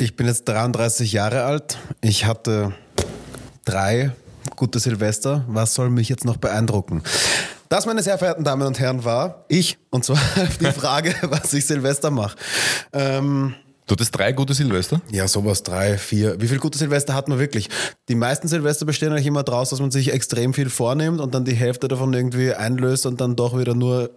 Ich bin jetzt 33 Jahre alt. Ich hatte drei gute Silvester. Was soll mich jetzt noch beeindrucken? Das, meine sehr verehrten Damen und Herren, war ich. Und zwar die Frage, was ich Silvester mache. Ähm, Du hattest drei gute Silvester? ja, sowas, drei, vier. Wie viele gute Silvester hat man wirklich? Die meisten Silvester bestehen eigentlich immer daraus, dass man sich extrem viel vornimmt und dann die Hälfte davon irgendwie einlöst und dann doch wieder nur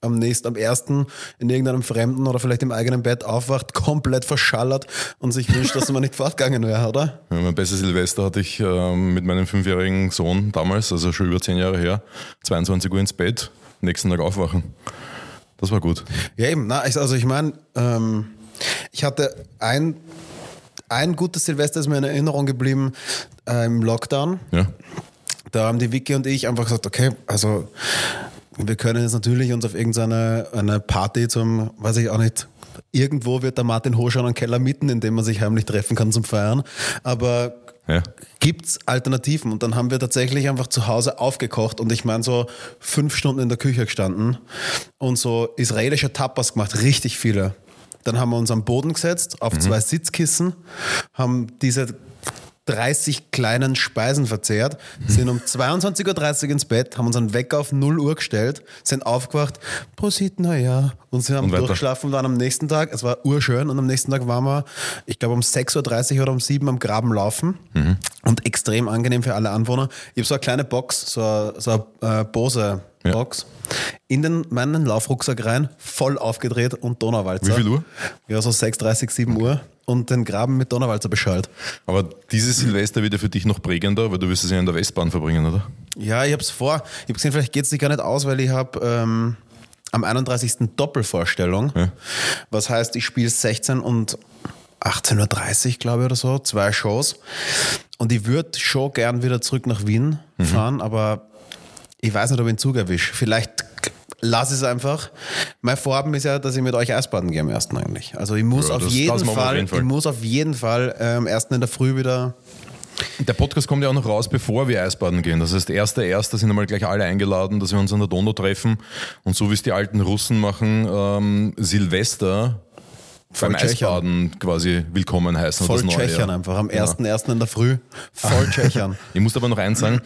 am nächsten, am ersten in irgendeinem Fremden oder vielleicht im eigenen Bett aufwacht, komplett verschallert und sich wünscht, dass man nicht fortgegangen wäre, oder? Ja, mein bestes Silvester hatte ich ähm, mit meinem fünfjährigen Sohn damals, also schon über zehn Jahre her, 22 Uhr ins Bett, nächsten Tag aufwachen. Das war gut. Ja, eben. Na, also ich meine, ähm, ich hatte ein, ein gutes Silvester, ist mir in Erinnerung geblieben äh, im Lockdown. Ja. Da haben die Vicky und ich einfach gesagt, okay, also wir können jetzt natürlich uns auf irgendeine eine Party zum, weiß ich auch nicht, irgendwo wird der Martin Hoschan einen Keller mieten, in dem man sich heimlich treffen kann zum Feiern. Aber Ja. gibt's Alternativen? Und dann haben wir tatsächlich einfach zu Hause aufgekocht und ich meine so fünf Stunden in der Küche gestanden und so israelische Tapas gemacht, richtig viele. Dann haben wir uns am Boden gesetzt, auf zwei Sitzkissen, haben diese 30 kleinen Speisen verzehrt, sind um 22.30 Uhr ins Bett, haben unseren Wecker auf 0 Uhr gestellt, sind aufgewacht, Prosit, naja, und sie haben Und durchgeschlafen und waren am nächsten Tag, es war urschön und am nächsten Tag waren wir, ich glaube um 6.30 Uhr oder um 7 Uhr am Graben laufen Mhm. und extrem angenehm für alle Anwohner. Ich habe so eine kleine Box, so eine, so eine äh, Bose Ja. Box, in den, meinen Laufrucksack rein, voll aufgedreht und Donauwalzer. Wie viel Uhr? Ja, so 6.30, 7 Uhr und den Graben mit Donauwalzer beschallt. Aber dieses Silvester wird ja für dich noch prägender, weil du wirst es ja in der Westbahn verbringen, oder? Ja, ich habe es vor. Ich habe gesehen, vielleicht geht es sich gar nicht aus, weil ich habe ähm, am 31. Doppelvorstellung. Ja. Was heißt, ich spiele 16 und 18.30 Uhr, glaube ich, oder so, zwei Shows. Und ich würde schon gern wieder zurück nach Wien Mhm. fahren, aber ich weiß nicht, ob ich einen Zug erwische. Vielleicht lass es einfach. Mein Vorhaben ist ja, dass ich mit euch Eisbaden gehe am ersten eigentlich. Also ich muss, Ja, auf, jeden wir auf Fall, jeden Fall. ich muss auf jeden Fall äh, am ersten in der Früh wieder Der Podcast kommt ja auch noch raus, bevor wir Eisbaden gehen. Das heißt, erster, erster sind einmal gleich alle eingeladen, dass wir uns an der Donau treffen. Und so wie es die alten Russen machen, ähm, Silvester Voll beim Tschechern. Eisbaden quasi willkommen heißen. voll das Neue tschechern Jahr. einfach. Am Genau. 1.1. in der Früh voll tschechern. Ich muss aber noch eins sagen.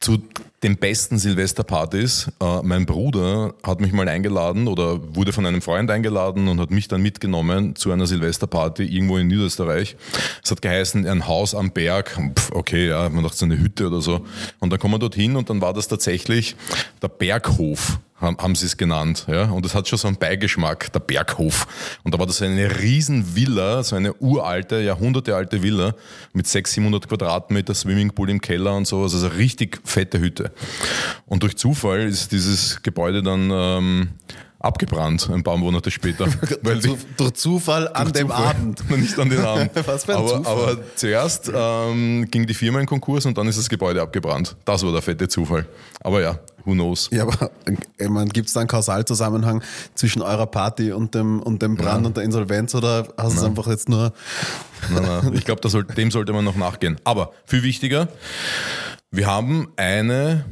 Zu den besten Silvesterpartys. Äh, mein Bruder hat mich mal eingeladen oder wurde von einem Freund eingeladen und hat mich dann mitgenommen zu einer Silvesterparty irgendwo in Niederösterreich. Es hat geheißen, ein Haus am Berg. Pff, okay, ja, man dachte so eine Hütte oder so. Und dann kommen wir dorthin und dann war das tatsächlich der Berghof haben, sie es genannt. Ja? Und es hat schon so einen Beigeschmack, der Berghof. Und da war das eine riesen Villa, so eine uralte, jahrhundertealte Villa mit 600, 700 Quadratmeter Swimmingpool im Keller und sowas. Also eine richtig fette Hütte. Und durch Zufall ist dieses Gebäude dann ähm, abgebrannt, ein paar Monate später. weil durch, durch Zufall an dem Zufall. Abend. Nicht an den Abend. Was für ein aber, Zufall. aber zuerst ähm, ging die Firma in Konkurs und dann ist das Gebäude abgebrannt. Das war der fette Zufall. Aber ja, who knows. Ja, aber ich meine, gibt es da einen Kausalzusammenhang zwischen eurer Party und dem, und dem Brand Nein. und der Insolvenz oder hast du es einfach jetzt nur. Nein, nein, ich glaube, soll, dem sollte man noch nachgehen. Aber viel wichtiger, wir haben eine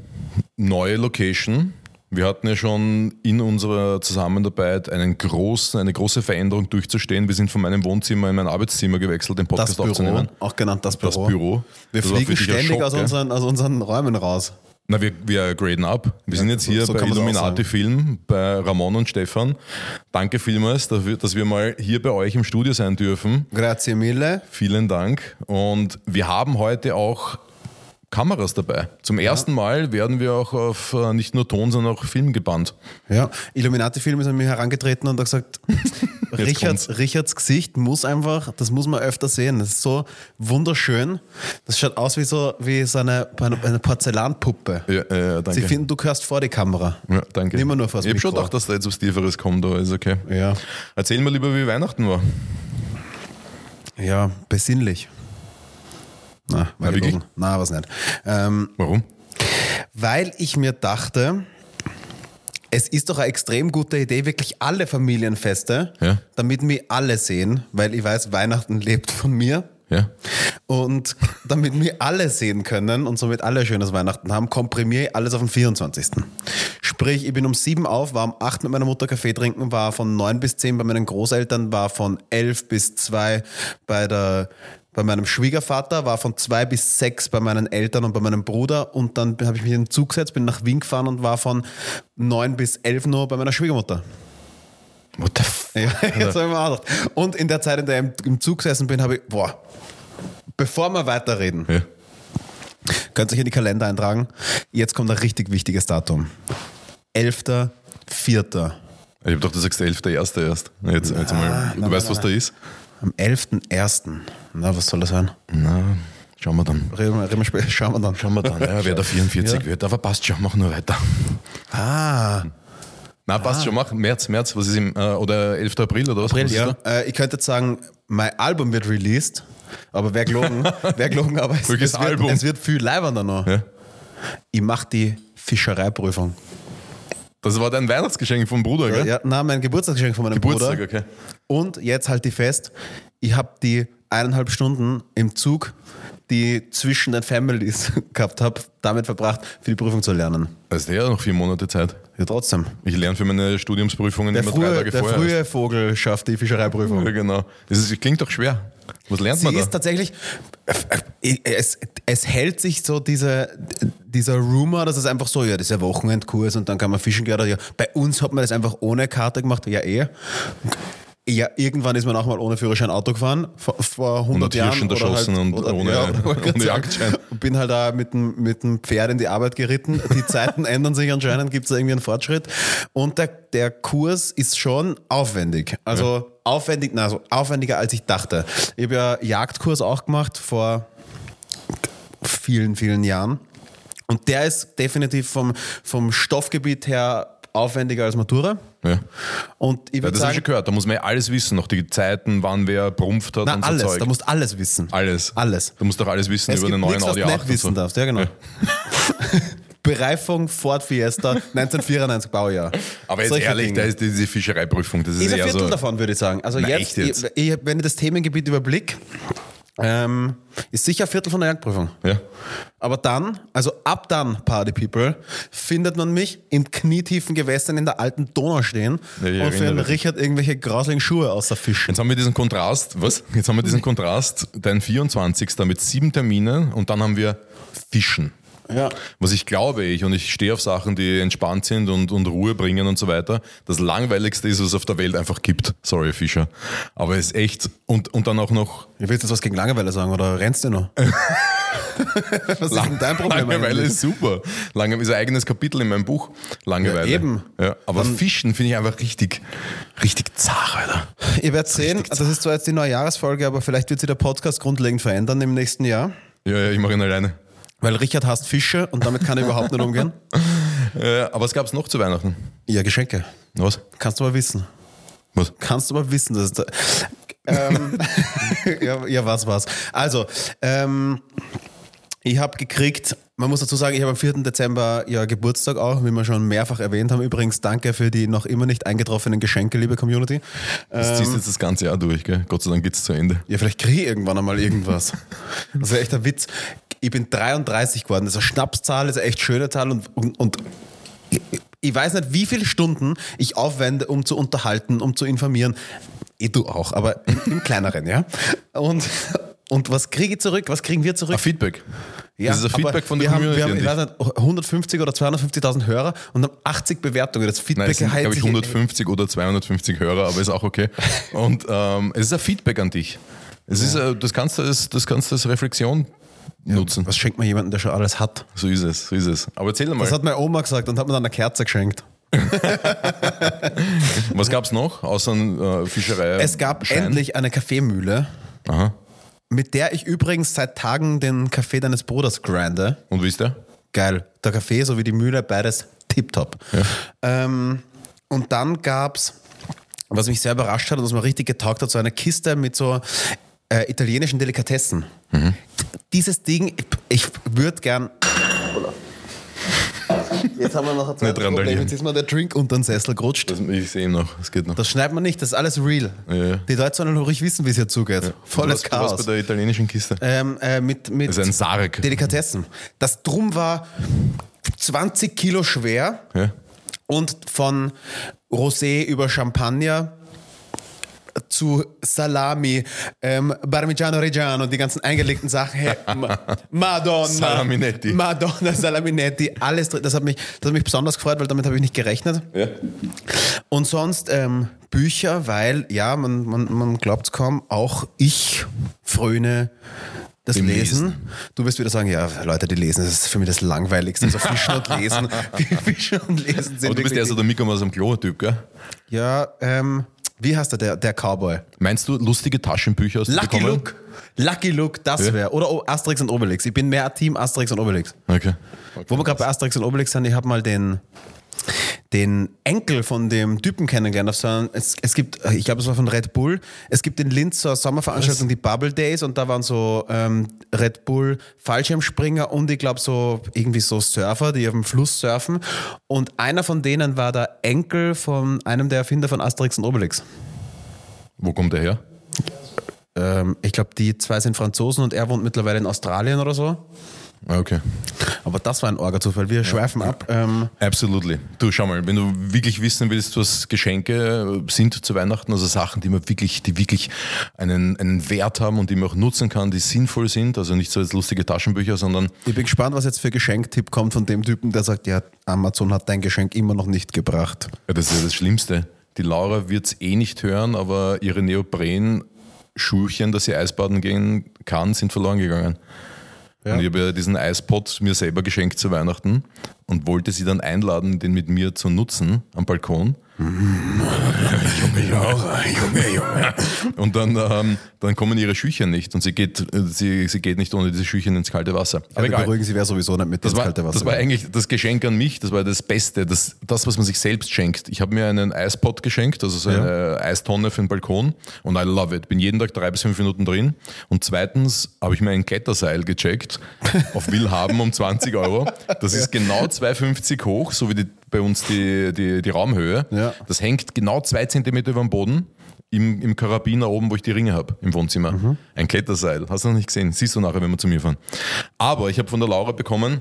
neue Location. Wir hatten ja schon in unserer Zusammenarbeit einen großen, eine große Veränderung durchzustehen. Wir sind von meinem Wohnzimmer in mein Arbeitszimmer gewechselt, den Das Podcast Büro, aufzunehmen. auch genannt das Büro. Das Büro. Wir Das fliegen ständig Schock, aus, unseren, aus unseren Räumen raus. Na, wir, wir graden ab. Wir sind jetzt hier so bei kann man's auch Illuminati sagen. Film, bei Ramon und Stefan. Danke vielmals, dafür, dass wir mal hier bei euch im Studio sein dürfen. Grazie mille. Vielen Dank. Und wir haben heute auch Kameras dabei. Zum ersten Mal werden wir auch auf äh, nicht nur Ton, sondern auch Film gebannt. Ja, Illuminati-Film ist an mich herangetreten und hat gesagt, Richards. Richards Gesicht muss einfach, das muss man öfter sehen. Das ist so wunderschön. Das schaut aus wie so, wie so eine, eine Porzellanpuppe. Ja, äh, danke. Sie finden, du gehörst vor die Kamera. ja, danke. Nimm nur vors Ich habe schon gedacht, dass da jetzt was Tieferes kommt, aber ist okay. Ja. Erzähl mal lieber, wie Weihnachten war. Ja, besinnlich. Na, war Ja, gelogen. Na, was nicht. Ähm, Warum? weil ich mir dachte, es ist doch eine extrem gute Idee, wirklich alle Familienfeste, Ja. damit wir alle sehen, weil ich weiß, Weihnachten lebt von mir. Ja. Und damit wir alle sehen können und somit alle ein schönes Weihnachten haben, komprimiere ich alles auf den 24. Sprich, ich bin um sieben auf, war um acht mit meiner Mutter Kaffee trinken, war von neun bis zehn bei meinen Großeltern, war von elf bis zwei bei der bei meinem Schwiegervater, war von zwei bis sechs bei meinen Eltern und bei meinem Bruder und dann habe ich mich in den Zug gesetzt, bin nach Wien gefahren und war von neun bis elf nur bei meiner Schwiegermutter. What the f Ja, jetzt habe ich mir auch gedacht. Und in der Zeit, in der ich im Zug gesessen bin, habe ich, boah, bevor wir weiterreden, ja. könnt ihr euch in die Kalender eintragen. Jetzt kommt ein richtig wichtiges Datum. 11.04. Ich habe doch, du sagst der 11.1. erst. Jetzt, jetzt mal, du nein, weißt, nein, was da ist? Am 11.01. Na, was soll das sein? Na, schauen wir dann. Reden wir, reden wir später. Schauen wir dann. Schauen wir dann, ja, wer da 44 Ja. wird. Aber passt schon, mach nur weiter. Ah, Na, passt schon, mach März, März, was ist im, äh, oder 11. April oder was? April, was ja. Äh, ich könnte jetzt sagen, mein Album wird released, aber wer gelogen, wer gelogen, aber es, Welches es, wird, Album? es wird viel leibender noch. Ja. Ich mache die Fischereiprüfung. Das war dein Weihnachtsgeschenk vom Bruder, gell? Ja, na, mein Geburtstagsgeschenk von meinem Geburtstag, Bruder. okay. Und jetzt halt die fest, ich habe die eineinhalb Stunden im Zug, die zwischen den Families gehabt habe, damit verbracht, für die Prüfung zu lernen. Also der hat noch vier Monate Zeit. Ja, trotzdem. Ich lerne für meine Studiumsprüfungen Der immer drei frühe, Tage der vorher. frühe Vogel schafft die Fischereiprüfung. Ja, genau. Das ist, klingt doch schwer. Was lernt Sie man da? ist tatsächlich, es, es hält sich so diese, dieser Rumor, dass es einfach so, ja, das ist ein Wochenendkurs und dann kann man fischen gehen. oder Ja, bei uns hat man das einfach ohne Karte gemacht, ja eh. Ja, irgendwann ist man auch mal ohne Führerschein Auto gefahren, vor, vor 100 Und Jahren. Oder erschossen und ohne- ja, oder- ohne Jagdschein. Und bin halt da mit dem, mit dem Pferd in die Arbeit geritten. Die Zeiten ändern sich anscheinend, gibt es da irgendwie einen Fortschritt. Und der, der Kurs ist schon aufwendig. Also aufwendig, na, also aufwendiger als ich dachte. Ich habe ja Jagdkurs auch gemacht vor vielen, vielen Jahren. Und der ist definitiv vom, vom Stoffgebiet her aufwendiger als Matura. Ja. Und ich Ja, das habe ich sagen, schon gehört. Da muss man ja alles wissen, noch die Zeiten, wann wer prumpft hat na, und so alles, Zeug. da musst alles wissen. alles. Alles. Du musst doch alles wissen Es über den neuen nichts, was Audi du 8 nicht wissen so. darfst. Ja, genau. Bereifung Ford Fiesta 1994 Baujahr. Aber jetzt Solche ehrlich, Dinge. da ist diese Fischereiprüfung, das ist, ist ein Viertel so... davon, würde ich sagen. Also Na, jetzt, jetzt? Ich, ich, wenn ich das Themengebiet überblick, ähm, ist sicher ein Viertel von der Jagdprüfung. Ja. Aber dann, also ab dann, Party People, findet man mich in knietiefen Gewässern in der alten Donau stehen Ja, und für den. Richard irgendwelche grauslichen Schuhe außer Fischen. Jetzt haben wir diesen Kontrast, was? Jetzt haben wir diesen Kontrast, dein 24. mit sieben Terminen und dann haben wir Fischen. Ja. Was ich glaube, ich, und ich stehe auf Sachen, die entspannt sind und, und Ruhe bringen und so weiter, das langweiligste ist, was es auf der Welt einfach gibt. Sorry, Fischer. Aber es ist echt, und, und dann auch noch, Ich will jetzt was gegen Langeweile sagen, oder rennst du noch? was ist denn dein Problem Langeweile eigentlich? ist super. Langeweile ist ein eigenes Kapitel in meinem Buch. Langeweile. Ja, eben. Ja, aber Fischen finde ich einfach richtig, richtig zart, Alter. Ihr werdet sehen, das ist zwar jetzt die neue Jahresfolge, aber vielleicht wird sich der Podcast grundlegend verändern im nächsten Jahr. Ja, ja, ich mache ihn alleine. Weil Richard hasst Fische und damit kann er überhaupt nicht umgehen. Äh, aber was gab es noch zu Weihnachten? Ja, Geschenke. Was? Kannst du aber wissen. Was? Kannst du aber wissen, dass es da, ähm, ja, ja, was, was. Also, ähm, ich habe gekriegt, man muss dazu sagen, ich habe am 4. Dezember ja Geburtstag auch, wie wir schon mehrfach erwähnt haben. Übrigens, danke für die noch immer nicht eingetroffenen Geschenke, liebe Community. Das Ähm, ziehst jetzt das ganze Jahr durch, gell? Gott sei Dank geht's zu Ende. Ja, vielleicht kriege ich irgendwann einmal irgendwas. Das ist echt ein Witz. Ich bin 33 geworden. Das ist eine Schnapszahl, das ist eine echt schöne Zahl und, und, und ich, weiß nicht, wie viele Stunden ich aufwende, um zu unterhalten, um zu informieren. Ich du auch, aber im, im kleineren, ja. Und, und was kriege ich zurück? Was kriegen wir zurück? Ein Feedback. Ja, das ist ein Feedback von der wir haben, Community. wir haben, dich. weiß nicht, 150 oder 250.000 Hörer und haben 80 Bewertungen. Das Feedback Nein, es sind, glaube ich, sich- 150 oder 250 Hörer, aber ist auch okay. Und ähm, es ist ein Feedback an dich. Es ist, äh, das kannst du als, das kannst du als Reflexion nutzen. Was schenkt man jemandem, der schon alles hat? So ist es, so ist es. Aber erzähl mal, Das hat meine Oma gesagt und hat mir dann eine Kerze geschenkt. was gab es noch außer äh, Fischerei? Es gab Schein? endlich eine Kaffeemühle, Aha. Mit der ich übrigens seit Tagen den Kaffee deines Bruders grinde. Und wie ist der? Geil. Der Kaffee sowie die Mühle, beides tipptopp. Ähm, und dann gab's, was mich sehr überrascht hat und was mir richtig getaugt hat, so eine Kiste mit so äh, italienischen Delikatessen. Dieses Ding, ich, ich würde gern. Jetzt haben wir noch ein zweites. Problem. Jetzt ist mir der Drink unter den Sessel gerutscht. Das, ich sehe ihn noch, es geht noch. Das schneidet man nicht, das ist alles real. Ja, ja. Die Leute sollen ruhig wissen, wie es hier zugeht. Volles warst, du warst Chaos. bei der italienischen Kiste. ähm, äh, mit, mit Das ist ein Sarg. Delikatessen. Das Drum war 20 Kilo schwer Ja. Und von Rosé über Champagner zu Salami, ähm, Parmigiano Reggiano, die ganzen eingelegten Sachen. Hey, Ma- Madonna. Salaminetti. Madonna, Salaminetti, alles drin. Das hat mich, das hat mich besonders gefreut, weil damit habe ich nicht gerechnet. Ja. Und sonst ähm, Bücher, weil, ja, man, man, man glaubt es kaum, auch ich fröne das Lesen. Lesen. Du wirst wieder sagen, ja, Leute, die lesen, das ist für mich das Langweiligste. So Fischen und Lesen. Fischen und Lesen sind Aber du bist eher so der Mickey aus dem Klo-Typ, gell? Ja, ähm, wie heißt der, der, der Cowboy? Meinst du lustige Taschenbücher du Lucky bekommen? Luke. Lucky Luke, das Ja. wäre. Oder O- Asterix und Obelix. Ich bin mehr Team Asterix und Obelix. Okay. Wo wir gerade bei Asterix und Obelix sind, ich habe mal den, den Enkel von dem Typen kennengelernt. Auf so einem, es, es gibt, ich glaube, es war von Red Bull. Es gibt in Linz so eine Sommerveranstaltung, die Bubble Days, und da waren so ähm, Red Bull Fallschirmspringer und ich glaube so irgendwie so Surfer, die auf dem Fluss surfen. Und einer von denen war der Enkel von einem der Erfinder von Asterix und Obelix. Wo kommt der her? Ähm, ich glaube, die zwei sind Franzosen und er wohnt mittlerweile in Australien oder so. Ah, Okay. Aber das war ein Orga-Zufall. Wir schweifen ab. Ähm, Absolutely. Du, schau mal, wenn du wirklich wissen willst, was Geschenke sind zu Weihnachten, also Sachen, die man wirklich, die wirklich einen, einen Wert haben und die man auch nutzen kann, die sinnvoll sind, also nicht so als lustige Taschenbücher, sondern Ich bin gespannt, was jetzt für Geschenktipp kommt von dem Typen, der sagt, ja, Amazon hat dein Geschenk immer noch nicht gebracht. Ja, das ist ja das Schlimmste. Die Laura wird es eh nicht hören, aber ihre Neopren-Schuhchen, dass sie Eisbaden gehen kann, sind verloren gegangen. Ja. Und ich habe ja diesen Eispot mir selber geschenkt zu Weihnachten und wollte sie dann einladen, den mit mir zu nutzen am Balkon. Junge, Junge, Junge. Und dann, ähm, dann kommen ihre Schüchen nicht und sie geht, äh, sie, sie geht nicht ohne diese Schüchen ins kalte Wasser. Aber beruhigen Sie wäre sowieso nicht mit Das ins war, kalte Wasser. das war eigentlich das Geschenk an mich, das war das Beste, das, das was man sich selbst schenkt. Ich habe mir einen Eispot geschenkt, also so eine Eistonne für den Balkon und I love it. Bin jeden Tag drei bis fünf Minuten drin. Und zweitens habe ich mir ein Kletterseil gecheckt auf Willhaben um 20 Euro. Das ist genau 2,50 hoch, so wie die, bei uns die, die, die Raumhöhe. Ja. Das hängt genau zwei Zentimeter über dem Boden. Im, Im Karabiner oben, wo ich die Ringe habe, im Wohnzimmer. Mhm. Ein Kletterseil. Hast du noch nicht gesehen? Siehst du nachher, wenn wir zu mir fahren. Aber ich habe von der Laura bekommen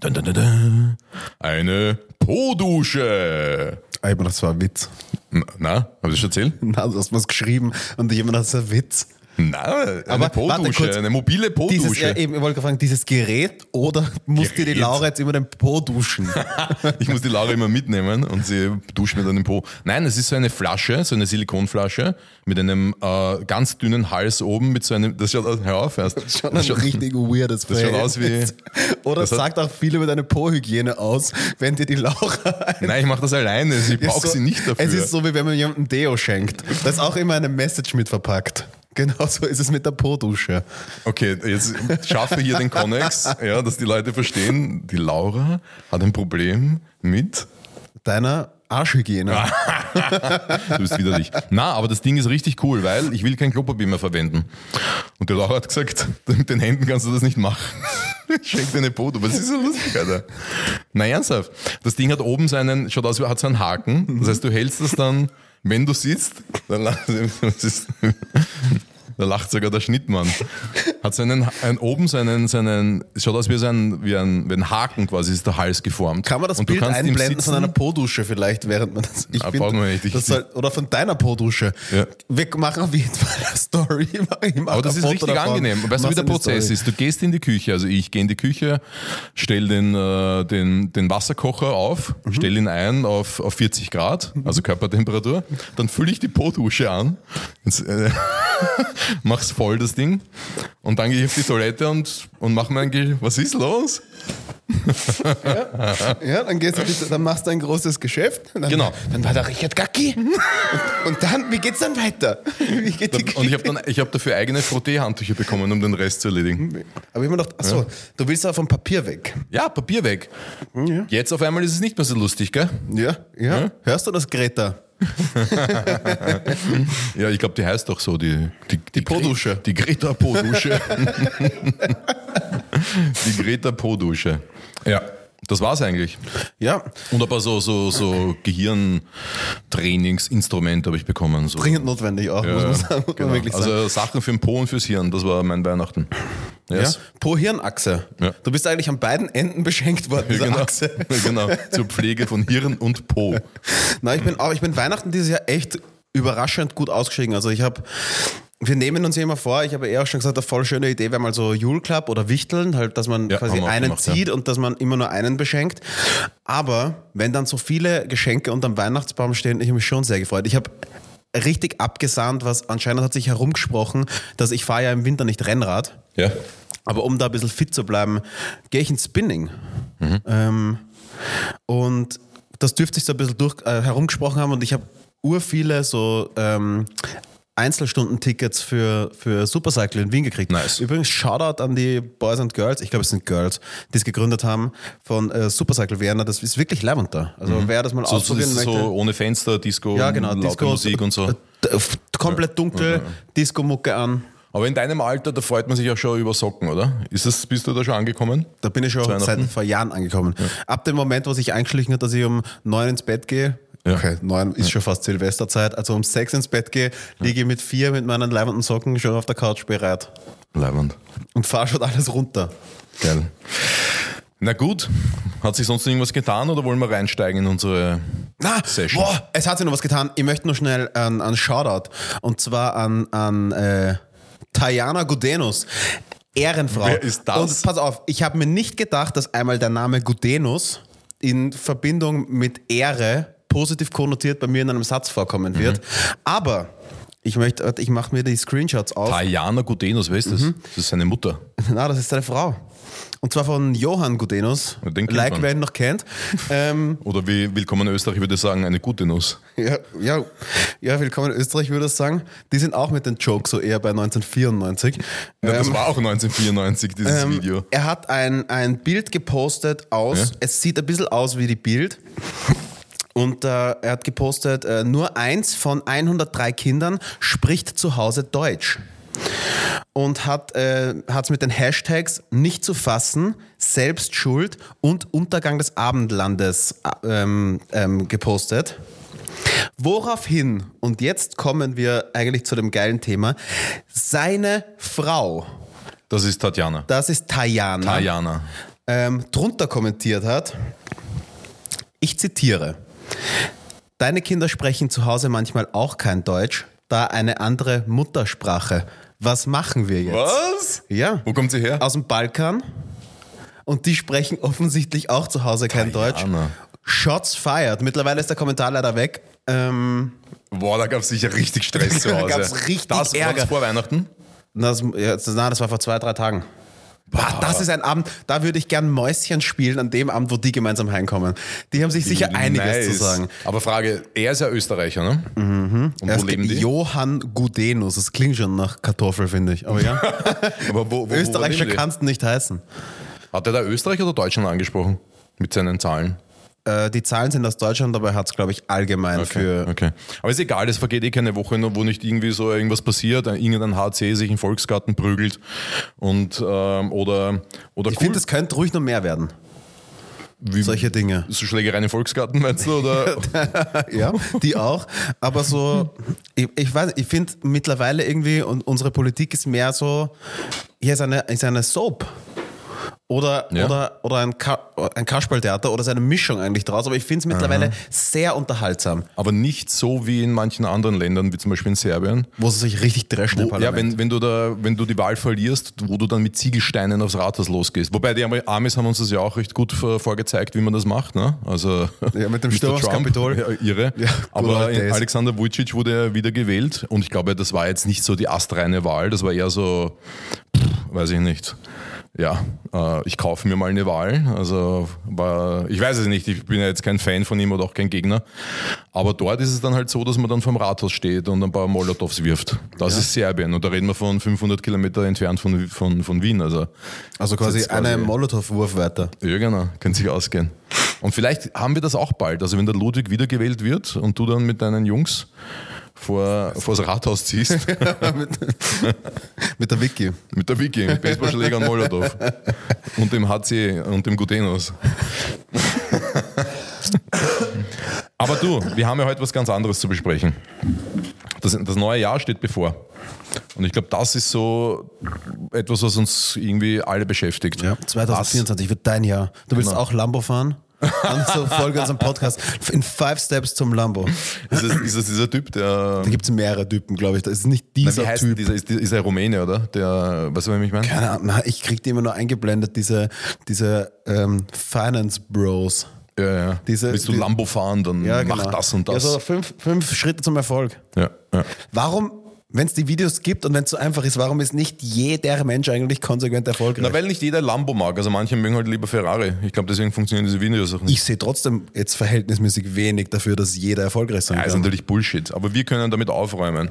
dun, dun, dun, dun, eine Po-Dusche. Ah, gedacht, das war ein Witz. Na, na habe ich das schon erzählt? Na, du hast was geschrieben und das ist ein Witz. Na, eine Po-Dusche, eine mobile Dieses, Po-Dusche. ja, eben, ich wollte fragen, dieses Gerät oder muss dir die Gerät? Laura jetzt immer den Po duschen? Ich muss die Laura immer mitnehmen und sie duscht mir dann den Po. Nein, es ist so eine Flasche, so eine Silikonflasche mit einem äh, ganz dünnen Hals oben mit so einem, das schaut aus, hör auf erst. Schon ein Das schaut- richtig weirdes das schaut aus wie-. Oder das sagt auch viel über deine Po-Hygiene aus, wenn dir die Laura ein Nein, ich mache das alleine, ich brauche so- sie nicht dafür. Es ist so, wie wenn man jemandem Deo schenkt. Da ist auch immer eine Message mit verpackt. Genauso ist es mit der Po-Dusche. Okay, jetzt schaffe hier den Connex, ja, dass die Leute verstehen, die Laura hat ein Problem mit. Deiner Arschhygiene. Du bist widerlich. Na, aber das Ding ist richtig cool, weil ich will kein Klopapier mehr verwenden. Und die Laura hat gesagt, mit den Händen kannst du das nicht machen. Schenk dir eine Foto. Was ist so lustig, Alter? Na, ernsthaft. Das Ding hat oben seinen, schaut aus, wie hat so einen Haken. Das heißt, du hältst das dann, wenn du sitzt, dann das ist, da lacht sogar der Schnittmann. Hat seinen, ein, oben seinen, seinen, schaut aus wie, so ein, wie, ein, wie ein Haken quasi, ist der Hals geformt. Kann man das Und Bild einblenden von einer Po-Dusche vielleicht, während man das. Ich Ah, find, wir nicht. Ich- soll, oder von deiner Po-Dusche. Ja. Wir machen auf jeden Fall eine Story. Aber das ist Foto richtig davon. angenehm. Weißt du, wie der Prozess Story. ist? Du gehst in die Küche, also ich gehe in die Küche, stell den, äh, den, den Wasserkocher auf, Mhm. stell ihn ein auf, auf 40 Grad, also Körpertemperatur, dann fülle ich die Po-Dusche an, jetzt, äh, mach's voll das Ding und dann gehe ich auf die Toilette und, und mach mein Ge Was ist los? Ja, dann, gehst du, dann machst du ein großes Geschäft. Dann, Genau. Dann war der Richard Gacki. Und, und dann, wie geht's dann weiter? Geht Und ich habe hab dafür eigene Frottee-Handtücher bekommen, um den Rest zu erledigen. Aber ich hab mir gedacht, achso, du willst auch vom Papier weg. Ja, Papier weg. Ja. Jetzt auf einmal ist es nicht mehr so lustig, gell? Ja, ja. Hörst du das, Greta? Ja, ich glaube, die heißt doch so, die, die, die, Po-Dusche. Die Greta Po-Dusche. die Greta Po-Dusche. Ja, das war's eigentlich. Ja, Und ein paar so, so, so Gehirntrainingsinstrumente habe ich bekommen. So. dringend notwendig auch, muss man sagen. Genau. wirklich sagen. Also Sachen für den Po und fürs Hirn, das war mein Weihnachten. Yes. Pro Hirnachse. Ja. Du bist eigentlich an beiden Enden beschenkt worden, dieser genau. Achse. genau. Zur Pflege von Hirn und Po. Na, ich bin auch, ich bin Weihnachten dieses Jahr echt überraschend gut ausgestiegen. Also ich habe, wir nehmen uns ja immer vor, ich habe eher auch schon gesagt, eine voll schöne Idee wäre mal so Jule Club oder Wichteln, halt, dass man Ja, quasi einen gemacht, ja. zieht und dass man immer nur einen beschenkt. Aber wenn dann so viele Geschenke unterm Weihnachtsbaum stehen, ich habe mich schon sehr gefreut. Ich habe richtig abgesahnt, was anscheinend hat sich herumgesprochen, dass ich fahre ja im Winter nicht Rennrad. Ja. Aber um da ein bisschen fit zu bleiben, gehe ich ins Spinning. Mhm. Ähm, und das dürfte sich so ein bisschen durch, äh, herumgesprochen haben und ich habe ur viele so ähm, Einzelstundentickets für, für Supercycle in Wien gekriegt. Nice. Übrigens, Shoutout an die Boys and Girls, ich glaube es sind Girls, die es gegründet haben von äh, Supercycle Vienna. Das ist wirklich leibend da. Also wer das mal Mhm. So, so, ausprobieren ist möchte. so ohne Fenster, Disco, ja, genau, Disco, Musik und so. äh, komplett dunkel, Disco-Mucke an. Aber in deinem Alter, da freut man sich auch schon über Socken, oder? Ist das, bist du da schon angekommen? Da bin ich schon seit vor Jahren angekommen. Ab dem Moment, wo sich eingeschlichen hat, dass ich um neun ins Bett gehe, Ja. okay, neun ist schon fast Silvesterzeit, also um sechs ins Bett gehe, liege ich mit vier mit meinen leibenden Socken schon auf der Couch bereit Leibend. und fahre schon alles runter. Geil. Na gut, hat sich sonst irgendwas getan oder wollen wir reinsteigen in unsere Na, Session? boah, es hat sich noch was getan. Ich möchte nur schnell einen, einen Shoutout und zwar an, an äh, Tajana Gudenus. Ehrenfrau. Wer ist das? Und pass auf, ich habe mir nicht gedacht, dass einmal der Name Gudenus in Verbindung mit Ehre positiv konnotiert bei mir in einem Satz vorkommen wird. Mhm. Aber ich möchte, ich mache mir die Screenshots auf. Tajana Gudenus, wer ist das? Mhm. Das ist seine Mutter. Na, das ist seine Frau. Und zwar von Johann Gudenus. Den like, man. wer ihn noch kennt. ähm, Oder wie Willkommen in Österreich würde ich sagen, eine gute Nuss. Ja, ja, ja, willkommen in Österreich, würde ich sagen. Die sind auch mit den Jokes so eher bei 1994. Ja, das Ähm, war auch 1994, dieses ähm, Video. Er hat ein, ein Bild gepostet aus, Ja. es sieht ein bisschen aus wie die Bild. Und äh, er hat gepostet, äh, nur eins von 103 Kindern spricht zu Hause Deutsch. Und hat es mit den Hashtags nicht zu fassen, Selbstschuld und Untergang des Abendlandes äh, ähm, ähm, gepostet. Woraufhin, und jetzt kommen wir eigentlich zu dem geilen Thema, seine Frau, Das ist Tatjana. das ist Tajana, Tajana. ähm, drunter kommentiert hat, ich zitiere, Deine Kinder sprechen zu Hause manchmal auch kein Deutsch, da eine andere Muttersprache. Was machen wir jetzt? Was? Ja. Wo kommt sie her? Aus dem Balkan. Und die sprechen offensichtlich auch zu Hause kein Deutsch. Tajana. Shots fired. Mittlerweile ist der Kommentar leider weg. Ähm, Boah, da gab es sicher richtig Stress zu Da Hause. gab's richtig das, War Ärger. das vor Weihnachten? das, ja, das, na, das war vor zwei, drei Tagen. Boah, das ist ein Abend, da würde ich gern Mäuschen spielen, an dem Abend, wo die gemeinsam heimkommen. Die haben sich sicher einiges Nice. zu sagen. Aber Frage, er ist ja Österreicher, ne? Mhm. Und Er wo ist leben die? Johann Gudenus. Das klingt schon nach Kartoffel, finde ich. Aber ja, Aber wo, wo, die? kannst du nicht heißen. Hat er da Österreich oder Deutschland angesprochen? Mit seinen Zahlen? Äh, die Zahlen sind aus Deutschland, dabei hat es, glaube ich, allgemein für. okay. Aber ist egal, es vergeht eh keine Woche, wo nicht irgendwie so irgendwas passiert, irgendein HC sich im Volksgarten prügelt und ähm, oder oder Ich cool, finde, es könnte ruhig noch mehr werden. wie, Solche Dinge. so Schlägereien im Volksgarten meinst du oder ja, die auch. Aber so, ich, ich weiß, ich finde mittlerweile irgendwie, und unsere Politik ist mehr so, hier ist eine, ist eine Soap. Oder, Ja. oder, oder ein, Ka ein Kasperltheater oder so eine Mischung eigentlich draus. Aber ich finde es mittlerweile sehr unterhaltsam, aber nicht so wie in manchen anderen Ländern, wie zum Beispiel in Serbien. wo sie sich richtig dreschen im Wo, ja, Parlament. wenn, wenn, du da, wenn du die Wahl verlierst, wo du dann mit Ziegelsteinen aufs Rathaus losgehst. Wobei die Amis haben uns das ja auch recht gut vor- vorgezeigt, wie man das macht. Ne? Also Ja, mit dem. Sturm aufs Trump, Kapitol. Ja, irre. Ja, Aber. Alexander Vucic wurde ja wieder gewählt und ich glaube, das war jetzt nicht so die astreine Wahl, das war eher so, pff, weiß ich nicht. Ja, äh, ich kaufe mir mal eine Wahl. Also war, ich weiß es nicht, ich bin ja jetzt kein Fan von ihm oder auch kein Gegner. Aber dort ist es dann halt so, dass man dann vom Rathaus steht und ein paar Molotovs wirft. Das ist Serbien und da reden wir von 500 Kilometer entfernt von, von, von Wien. Also, also quasi, ist eine Molotow-Wurf weiter. ja, genau, könnte sich ausgehen. Und vielleicht haben wir das auch bald. Also wenn der Ludwig wiedergewählt wird und du dann mit deinen Jungs vor, vor das Rathaus ziehst, mit, mit der Wiki. mit der Vicky, mit Baseballschläger und Molotow und dem HC und dem Gutenos. Aber du, wir haben ja heute was ganz anderes zu besprechen. Das, das neue Jahr steht bevor. Und ich glaube, das ist so etwas, was uns irgendwie alle beschäftigt. Ja, 2024 wird dein Jahr. Du willst Genau. auch Lambo fahren? Dann so Folge unserem Podcast. In Five Steps zum Lambo. Ist, das, ist das dieser Typ, der. Da gibt es mehrere Typen, glaube ich. Das ist nicht dieser denn Typ. dieser? Ist, ist er Rumäne, oder? Der, weißt du, was ich meine? Keine Ahnung, ich krieg die immer nur eingeblendet, diese, diese ähm, Finance Bros. Ja, ja. Diese- Willst du die- Lambo fahren, dann Ja, mach genau. das und das. Ja, so fünf, fünf Schritte zum Erfolg. ja, ja. Warum, wenn es die Videos gibt und wenn es so einfach ist, warum ist nicht jeder Mensch eigentlich konsequent erfolgreich? Na, weil nicht jeder Lambo mag. Also manche mögen halt lieber Ferrari. Ich glaube, deswegen funktionieren diese Videos auch nicht. ich sehe trotzdem jetzt verhältnismäßig wenig dafür, dass jeder erfolgreich sein Ja, ist kann. natürlich Bullshit, aber wir können damit aufräumen.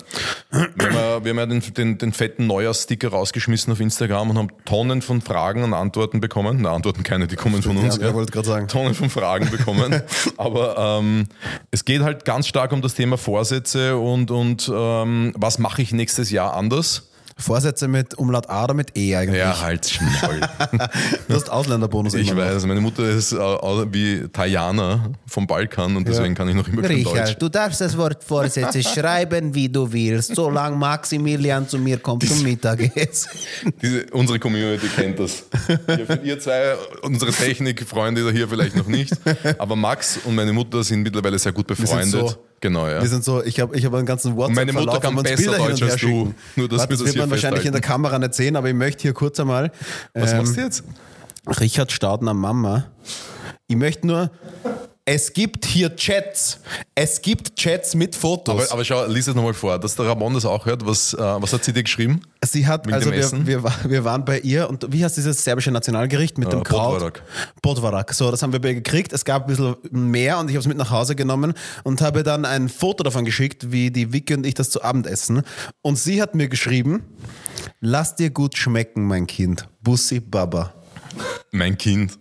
Wir haben ja, wir haben ja den, den, den fetten Neujahrssticker rausgeschmissen auf Instagram und haben Tonnen von Fragen und Antworten bekommen. Na, Antworten keine, die kommen von uns. Ja, ich wollte gerade sagen. Tonnen von Fragen bekommen. aber ähm, es geht halt ganz stark um das Thema Vorsätze und, und ähm, was mache ich nächstes Jahr anders? Vorsätze mit Umlaut A oder mit E eigentlich? Ja, halt Schmoll. Du hast Ausländerbonus Ich immer noch. weiß, meine Mutter ist äh, wie Tajana vom Balkan und deswegen kann ich noch immer kein Deutsch. Richard, du darfst das Wort Vorsätze schreiben, wie du willst, solange Maximilian zu mir kommt zum Mittagessen. Diese, unsere Community kennt das. Ihr, ihr zwei, unsere Technikfreunde hier vielleicht noch nicht, aber Max und meine Mutter sind mittlerweile sehr gut befreundet. Genau, ja. Wir sind so, ich habe ich hab einen ganzen WhatsApp meine Mutter kann besser Deutsch als du. Nur, dass Warte, das wird man wahrscheinlich in der. Kamera nicht sehen, aber ich möchte hier kurz einmal Was ähm, machst du jetzt? Richard Staudner Mama. Ich möchte nur, es gibt hier Chats. Es gibt Chats mit Fotos. Aber, aber schau, lies es nochmal vor, dass der Ramon das auch hört. Was, äh, was hat sie dir geschrieben? Sie hat, Wegen also dem wir, Essen? wir, wir waren bei ihr und wie heißt dieses serbische Nationalgericht mit dem Äh, Kraut? Podvarak. Podvarak. So, das haben wir bei ihr gekriegt. Es gab ein bisschen mehr und ich habe es mit nach Hause genommen und habe dann ein Foto davon geschickt, wie die Vicky und ich das zu Abend essen. Und sie hat mir geschrieben, lass dir gut schmecken, mein Kind. Bussi Baba. Mein Kind.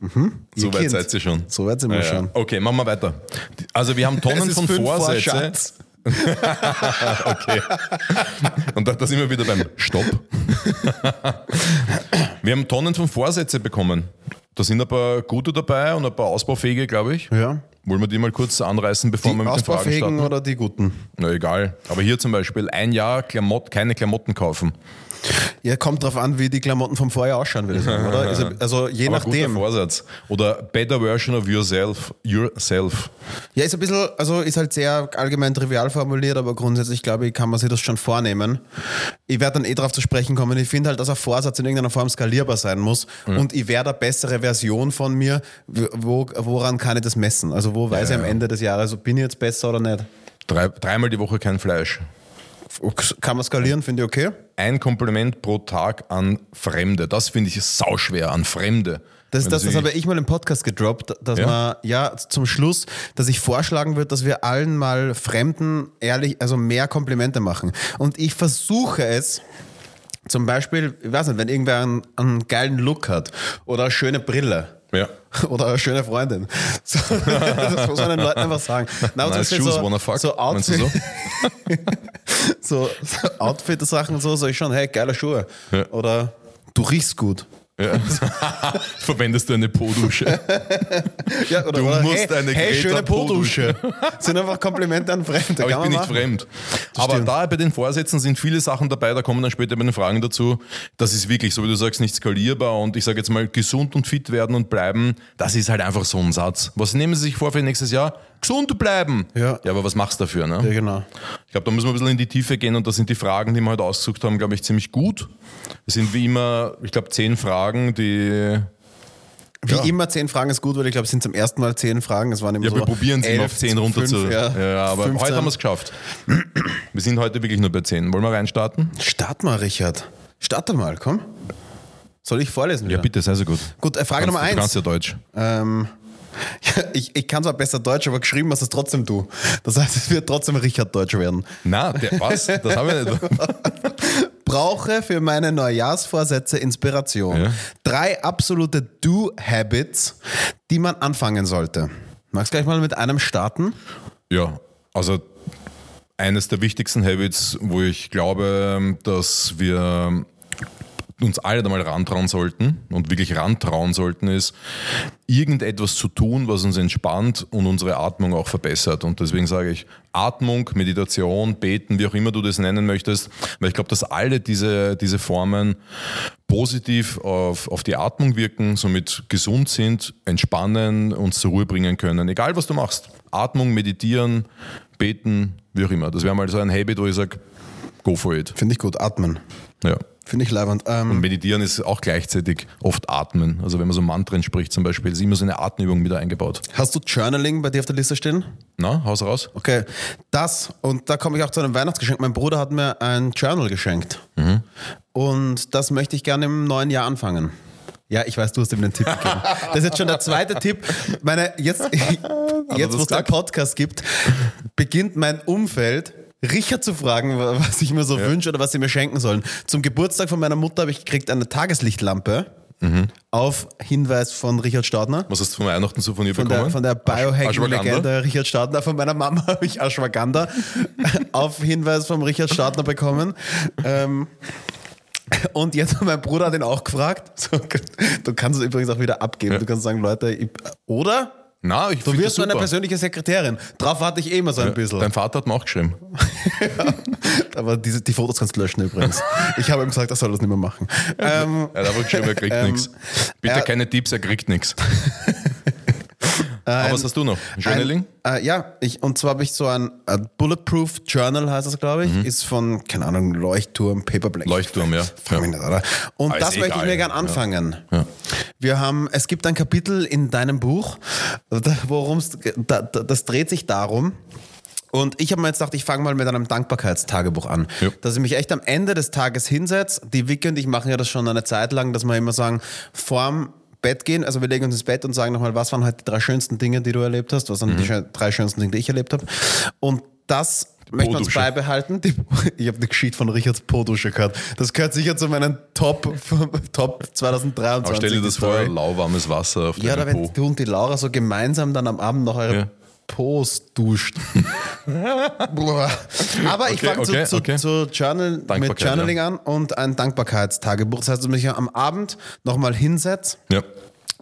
So Ihr weit Kind. seid ihr schon. So weit sind wir Ja, schon. Okay, machen wir weiter. Also wir haben Tonnen von vor Vorsätzen. Schatz. okay. Und da, da sind wir wieder beim Stopp. wir haben Tonnen von Vorsätze bekommen. Da sind ein paar gute dabei und ein paar ausbaufähige, glaube ich. Ja. Wollen wir die mal kurz anreißen, bevor Die wir mit den Fragen starten? oder die guten? Na egal. Aber hier zum Beispiel ein Jahr Klamott, keine Klamotten kaufen. Ja, kommt drauf an, wie die Klamotten vom Vorjahr ausschauen, würde ich sagen, oder? Ist- Also je Aber nachdem. guter Vorsatz. Oder better version of yourself. Yourself. Ja, ist ein bisschen, also ist halt sehr allgemein trivial formuliert, aber grundsätzlich glaube ich, kann man sich das schon vornehmen. Ich werde dann eh darauf zu sprechen kommen. Ich finde halt, dass ein Vorsatz in irgendeiner Form skalierbar sein muss und ich werde eine bessere Version von mir. Wo, woran kann ich das messen? Also wo weiß ich am Ende des Jahres, bin ich jetzt besser oder nicht? Drei, dreimal die Woche kein Fleisch. Kann man skalieren, finde ich okay. Ein Kompliment pro Tag an Fremde. Das finde ich sauschwer, an Fremde. Das ist das, das habe ich mal im Podcast gedroppt, dass Ja? man, ja, zum Schluss, dass ich vorschlagen würde, dass wir allen mal Fremden ehrlich, also mehr Komplimente machen. Und ich versuche es, zum Beispiel, ich weiß nicht, wenn irgendwer einen, einen geilen Look hat oder eine schöne Brille. Ja. Oder eine schöne Freundin. So, das muss man den Leuten einfach sagen. Na, Nice shoes, so, wanna fuck? so Outfit, so, so Outfit-Sachen und so, sag ich schon, hey, geile Schuhe. Ja. Oder du riechst gut. Ja. Verwendest du eine Po-Dusche? Ja, oder, Du oder, musst hey, eine hey schöne Po-Dusche. Sind einfach Komplimente an Fremde. Aber ich bin nicht machen. fremd. Aber stimmt. da bei den Vorsätzen sind viele Sachen dabei, da kommen dann später bei den Fragen dazu. Das ist wirklich, so wie du sagst, nicht skalierbar und ich sage jetzt mal, gesund und fit werden und bleiben, das ist halt einfach so ein Satz. Was nehmen Sie sich vor für nächstes Jahr? Gesund bleiben. Ja. Ja, aber was machst du dafür? Ne? Ja, genau. Ich glaube, da müssen wir ein bisschen in die Tiefe gehen und da sind die Fragen, die wir heute ausgesucht haben, glaube ich, ziemlich gut. Es sind wie immer, ich glaube, zehn Fragen, die. Wie Ja. immer, zehn Fragen ist gut, weil ich glaube, es sind zum ersten Mal zehn Fragen. Es waren immer Ja, so wir probieren es immer auf 10 runter fünf, zu. Ja, Ja, aber 15. heute haben wir es geschafft. Wir sind heute wirklich nur bei 10. Wollen wir reinstarten? Start mal, Richard. Starte mal, komm. Soll ich vorlesen? Ja, wieder? bitte, sei so gut. Gut, äh, Frage Kannst- Nummer Du kannst eins. ja Deutsch. Ähm, ja, ich, ich kann zwar besser Deutsch, aber geschrieben hast es trotzdem du. Das heißt, es wird trotzdem Richard Deutsch werden. Na, der, was? Das haben wir nicht. Brauche für meine Neujahrsvorsätze Inspiration. Ja. Drei absolute Do-Habits, die man anfangen sollte. Magst du gleich mal mit einem starten? Ja, also eines der wichtigsten Habits, wo ich glaube, dass wir uns alle da mal rantrauen sollten und wirklich rantrauen sollten, ist, irgendetwas zu tun, was uns entspannt und unsere Atmung auch verbessert. Und deswegen sage ich, Atmung, Meditation, Beten, wie auch immer du das nennen möchtest, weil ich glaube, dass alle diese, diese Formen positiv auf, auf die Atmung wirken, somit gesund sind, entspannen, uns zur Ruhe bringen können. Egal was du machst. Atmung, meditieren, beten, wie auch immer. Das wäre mal so ein Habit, wo ich sage, go for it. Finde ich gut. Atmen. Ja. Finde ich leibend. Ähm, Und meditieren ist auch gleichzeitig oft atmen. Also wenn man so Mantren spricht zum Beispiel, ist immer so eine Atemübung wieder eingebaut. hast du Journaling bei dir auf der Liste stehen? Na, haus raus. Okay, das und da komme ich auch zu einem Weihnachtsgeschenk. Mein Bruder hat mir ein Journal geschenkt. Und das möchte ich gerne im neuen Jahr anfangen. Ja, ich weiß, du hast ihm den Tipp gegeben. Das ist jetzt schon der zweite Tipp. Meine, jetzt, jetzt wo es den? Podcast gibt, beginnt mein Umfeld, Richard zu fragen, was ich mir so wünsche oder was sie mir schenken sollen. Zum Geburtstag von meiner Mutter habe ich gekriegt eine Tageslichtlampe auf Hinweis von Richard Staudner. Was hast du von Weihnachten so von ihr Von bekommen? der, von der? Biohacking-Legende Richard Stadtner. Von meiner Mama habe ich Ashwagandha auf Hinweis vom Richard Stadtner bekommen. Ähm, und jetzt hat mein Bruder hat ihn auch gefragt. So, du kannst es übrigens auch wieder abgeben. Du kannst sagen, Leute, ich, oder Na, ich du wirst meine super. persönliche Sekretärin. Drauf warte ich eh immer so ein bisschen. Dein Vater hat mir auch geschrieben. Aber diese, die Fotos kannst du löschen übrigens. Ich habe ihm gesagt, er soll das nicht mehr machen. Ähm, Er hat einfach geschrieben, er kriegt Ähm, nichts. Bitte er- keine Tipps, er kriegt nichts. Aber was hast du noch? Journaling? Ein, äh, ja, ich, und zwar habe ich so ein, ein Bulletproof Journal, heißt das, glaube ich. Ist von, keine Ahnung, Leuchtturm, Paperblack. Leuchtturm, ja. Mich nicht? Und Ah, das möchte ich egal. mir gern anfangen. Ja. Wir haben, es gibt ein Kapitel in deinem Buch, worum es, da, da, das dreht sich darum, und ich habe mir jetzt gedacht, ich fange mal mit einem Dankbarkeitstagebuch an. Ja. Dass ich mich echt am Ende des Tages hinsetze. Die Vicky und ich machen ja das schon eine Zeit lang, dass wir immer sagen, vorm Bett gehen, also wir legen uns ins Bett und sagen nochmal, was waren heute die drei schönsten Dinge, die du erlebt hast, was waren Mhm. die drei schönsten Dinge, die ich erlebt habe. Und das möchten wir uns beibehalten. Die, ich habe eine Geschichte von Richards Po-Dusche gehört. Das gehört sicher zu meinen Top, Top 2023. Aber stell dir das vor, lauwarmes Wasser auf Ja, deinem oder wenn Po. du und die Laura so gemeinsam dann am Abend noch eure Ja. Post duscht. Aber ich Okay, fange okay, zu, okay. zu Journal, mit Journaling an und ein Dankbarkeitstagebuch. Das heißt, dass ich mich am Abend nochmal hinsetze Ja.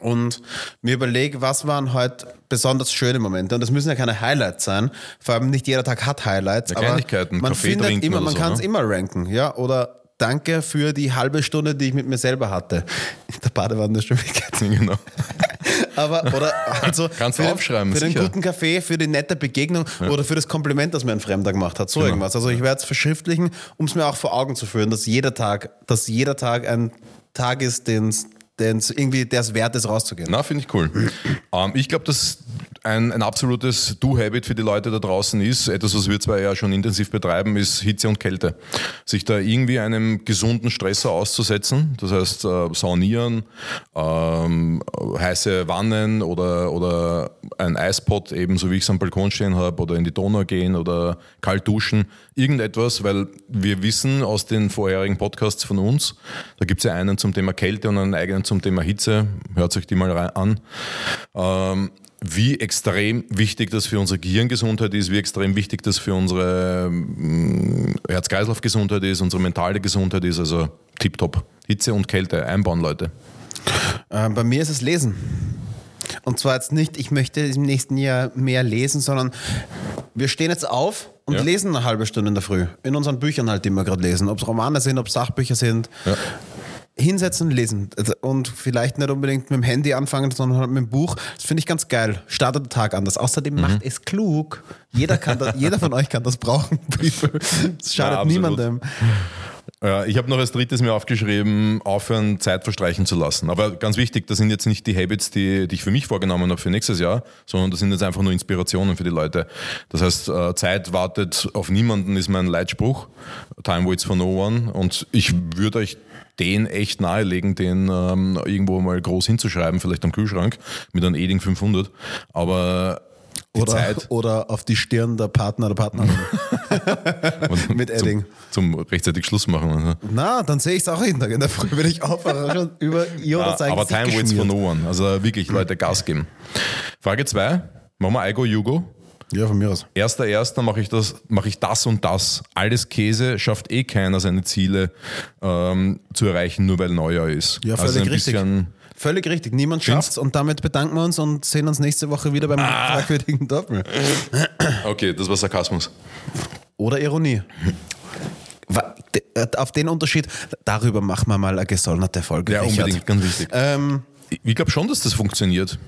und mir überlege, was waren heute besonders schöne Momente. Und das müssen ja keine Highlights sein. Vor allem nicht jeder Tag hat Highlights. Ja, aber Kleinigkeiten, man Kaffee findet immer, man so, kann es ne? immer ranken. Ja, oder Danke für die halbe Stunde, die ich mit mir selber hatte. In der Badewanne schon weg. Genau. Aber, oder also Kannst du für, aufschreiben, den, für den sicher. guten Kaffee, für die nette Begegnung oder für das Kompliment, das mir ein Fremder gemacht hat. So Genau. irgendwas. Also ich werde es verschriftlichen, um es mir auch vor Augen zu führen, dass jeder Tag, dass jeder Tag ein Tag ist, den es irgendwie der es wert ist, rauszugehen. Na, finde ich cool. ähm, ich glaube, dass ein, ein absolutes Do-Habit für die Leute da draußen ist, etwas, was wir zwar ja schon intensiv betreiben, ist Hitze und Kälte. Sich da irgendwie einem gesunden Stressor auszusetzen, das heißt äh, saunieren, ähm, heiße Wannen oder, oder ein Eispot, eben so wie ich es am Balkon stehen habe, oder in die Donau gehen oder kalt duschen, irgendetwas, weil wir wissen aus den vorherigen Podcasts von uns, da gibt es ja einen zum Thema Kälte und einen eigenen zum Thema Hitze, hört euch die mal an, ähm, wie extrem wichtig das für unsere Gehirngesundheit ist, wie extrem wichtig das für unsere mm, Herz-Kreislauf-Gesundheit ist, unsere mentale Gesundheit ist, also tipptopp. Hitze und Kälte einbauen, Leute. Äh, bei mir ist es Lesen. Und zwar jetzt nicht, ich möchte im nächsten Jahr mehr lesen, sondern wir stehen jetzt auf und Ja. lesen eine halbe Stunde in der Früh. In unseren Büchern halt, die wir gerade lesen. Ob es Romane sind, ob es Sachbücher sind. Ja. Hinsetzen, lesen. Und vielleicht nicht unbedingt mit dem Handy anfangen, sondern halt mit dem Buch. Das finde ich ganz geil. Startet den Tag anders. Außerdem Mhm. macht es klug. Jeder, kann das, jeder von euch kann das brauchen. Es schadet absolut. niemandem. Ja, ich habe noch als drittes mir aufgeschrieben, aufhören, Zeit verstreichen zu lassen. Aber ganz wichtig, das sind jetzt nicht die Habits, die, die ich für mich vorgenommen habe für nächstes Jahr, sondern das sind jetzt einfach nur Inspirationen für die Leute. Das heißt, äh, Zeit wartet auf niemanden, ist mein Leitspruch. Time waits for no one. Und ich würde euch den echt nahelegen, den ähm, irgendwo mal groß hinzuschreiben, vielleicht am Kühlschrank mit einem Eding 500. Aber Oder, Zeit oder auf die Stirn der Partner oder Partnerin. mit Edding. zum, zum rechtzeitig Schluss machen. Also. Na, dann sehe ich es auch jeden Tag in der Früh, wenn ich aufwache. Schon über ihr oder sein aber Gesicht time waits for no one. Also wirklich, Leute, Gas geben. Frage 2. Machen wir I go, you go? Ja, von mir aus. Erster, erster mache ich das, mache ich das und das. Alles Käse schafft eh keiner seine Ziele ähm, zu erreichen, nur weil Neujahr ist. Ja, völlig also ein richtig. Völlig richtig. Niemand schafft's und damit bedanken wir uns und sehen uns nächste Woche wieder beim fragwürdigen Doppel. Okay, das war Sarkasmus. Oder Ironie. Auf den Unterschied, darüber machen wir mal eine gesonderte Folge. Ja, Richard. unbedingt, ganz wichtig. Ähm, Ich glaube schon, dass das funktioniert.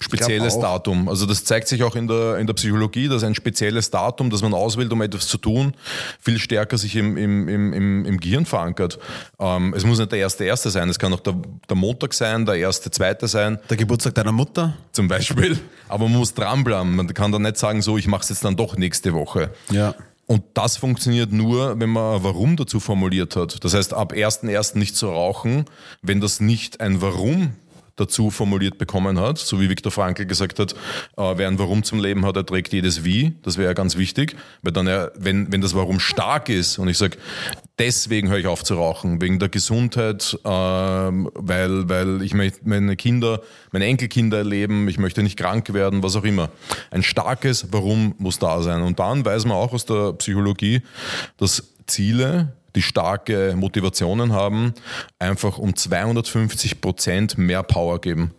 Spezielles. Datum. Also das zeigt sich auch in der, in der Psychologie, dass ein spezielles Datum, das man auswählt, um etwas zu tun, viel stärker sich im, im, im, im, im Gehirn verankert. Ähm, es muss nicht der erste erste sein, es kann auch der, der Montag sein, der erste zweite sein, der Geburtstag deiner Mutter. zum Beispiel. Aber man muss dranbleiben. Man kann dann nicht sagen, so, ich mache es jetzt dann doch nächste Woche. Ja. Und das funktioniert nur, wenn man ein Warum dazu formuliert hat. Das heißt, ab 1.1. nicht zu rauchen, wenn das nicht ein Warum dazu formuliert bekommen hat, so wie Viktor Frankl gesagt hat, äh, wer ein Warum zum Leben hat, er trägt jedes Wie. Das wäre ja ganz wichtig, weil dann, ja, wenn, wenn das Warum stark ist und ich sage, deswegen höre ich auf zu rauchen, wegen der Gesundheit, ähm, weil, weil ich möchte meine Kinder, meine Enkelkinder erleben, ich möchte nicht krank werden, was auch immer. Ein starkes Warum muss da sein. Und dann weiß man auch aus der Psychologie, dass Ziele, die starke Motivationen haben, einfach um 250 Prozent mehr Power geben.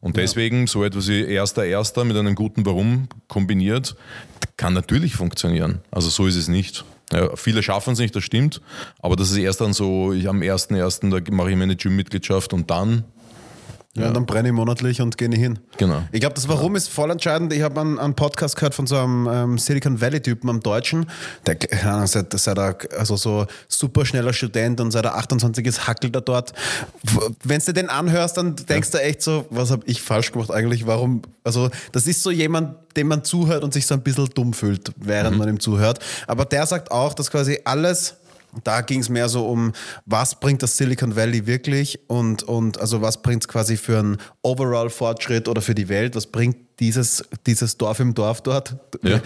Und deswegen so etwas wie erster Erster mit einem guten Warum kombiniert, kann natürlich funktionieren. Also so ist es nicht. Ja, viele schaffen es nicht, das stimmt. Aber das ist erst dann so, ich am 1.1. da mache ich meine Gym-Mitgliedschaft und dann, Ja, und dann brenne ich monatlich und gehe nicht hin. Genau. Ich glaube, das Warum ist voll entscheidend. Ich habe einen, einen Podcast gehört von so einem ähm, Silicon Valley-Typen am Deutschen. Der, keine Ahnung, seit, seit er, also so super schneller Student und seit er 28 ist, hackelt er dort. Wenn du den anhörst, dann denkst du echt so, was habe ich falsch gemacht eigentlich? Warum? Also, das ist so jemand, dem man zuhört und sich so ein bisschen dumm fühlt, während man ihm zuhört. Aber der sagt auch, dass quasi alles da ging es mehr so um, was bringt das Silicon Valley wirklich? Und, und also was bringt es quasi für einen Overall-Fortschritt oder für die Welt, was bringt dieses, dieses Dorf im Dorf dort, Ja.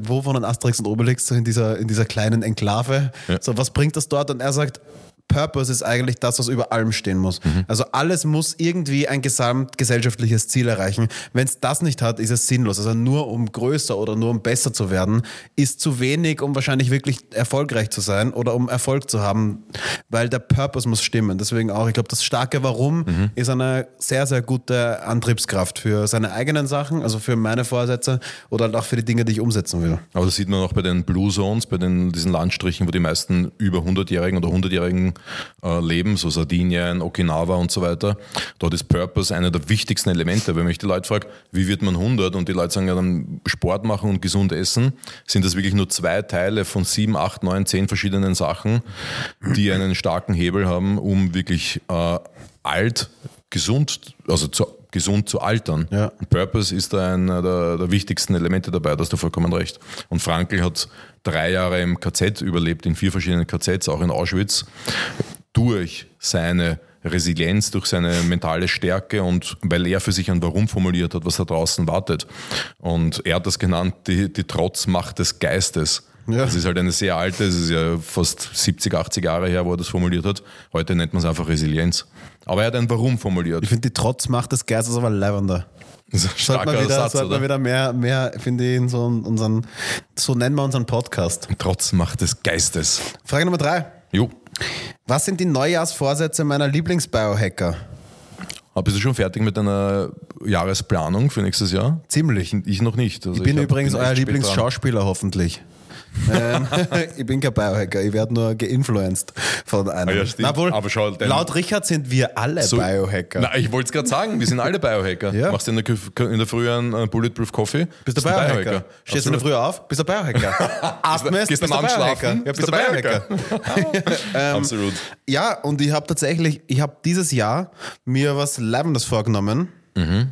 wo von Asterix und Obelix so in dieser, in dieser kleinen Enklave, Ja. so was bringt das dort? Und er sagt, Purpose ist eigentlich das, was über allem stehen muss. Mhm. Also alles muss irgendwie ein gesamtgesellschaftliches Ziel erreichen. Wenn es das nicht hat, ist es sinnlos. Also nur um größer oder nur um besser zu werden, ist zu wenig, um wahrscheinlich wirklich erfolgreich zu sein oder um Erfolg zu haben, weil der Purpose muss stimmen. Deswegen auch, ich glaube, das starke Warum Mhm. ist eine sehr, sehr gute Antriebskraft für seine eigenen Sachen, also für meine Vorsätze oder halt auch für die Dinge, die ich umsetzen will. Aber das sieht man auch bei den Blue Zones, bei den, diesen Landstrichen, wo die meisten über 100-Jährigen oder 100-Jährigen äh, leben, so Sardinien, Okinawa und so weiter. Dort ist Purpose einer der wichtigsten Elemente. Wenn mich die Leute fragen, wie wird man 100 und die Leute sagen, ja, dann Sport machen und gesund essen, sind das wirklich nur zwei Teile von sieben, acht, neun, zehn verschiedenen Sachen, die einen starken Hebel haben, um wirklich äh, alt, gesund, also zu, gesund zu altern. Ja. Purpose ist einer der, der wichtigsten Elemente dabei, da hast du vollkommen recht. Und Frankl hat drei Jahre im KZ überlebt, in vier verschiedenen KZs, auch in Auschwitz, durch seine Resilienz, durch seine mentale Stärke und weil er für sich ein Warum formuliert hat, was da draußen wartet. Und er hat das genannt, die, die Trotzmacht des Geistes. Ja. Das ist halt eine sehr alte, es ist ja fast 70, 80 Jahre her, wo er das formuliert hat. Heute nennt man es einfach Resilienz. Aber er hat ein Warum formuliert. Ich finde, die Trotzmacht des Geistes aber lavender. Ein Sollte man wieder, Satz, sollte man wieder mehr, mehr finde ich, in so unseren, so nennen wir unseren Podcast. Trotzmacht des Geistes. Frage Nummer drei. Jo. Was sind die Neujahrsvorsätze meiner Lieblingsbiohacker? Aber Bist du schon fertig mit deiner Jahresplanung für nächstes Jahr? Ziemlich. Ich, ich noch nicht. Also Ich bin hab- übrigens euer. Lieblingsschauspieler, hoffentlich. Ähm, ich bin kein Biohacker, ich werde nur geinfluenced von einem. Ah ja, stimmt. Na wohl, Aber schau, laut Richard sind wir alle So- Biohacker. Na, ich wollte es gerade sagen, wir sind alle Biohacker. Ja. Machst du in der, in der Früh einen äh, Bulletproof Coffee? Bist du Biohacker? Stehst du in der Früh auf? Bist du Biohacker? Atmest? Gehst bist du Biohacker? Ja, bist du Biohacker? Ähm, Absolut. Ja, und ich habe tatsächlich, ich habe dieses Jahr mir was Leibendes vorgenommen. Mhm.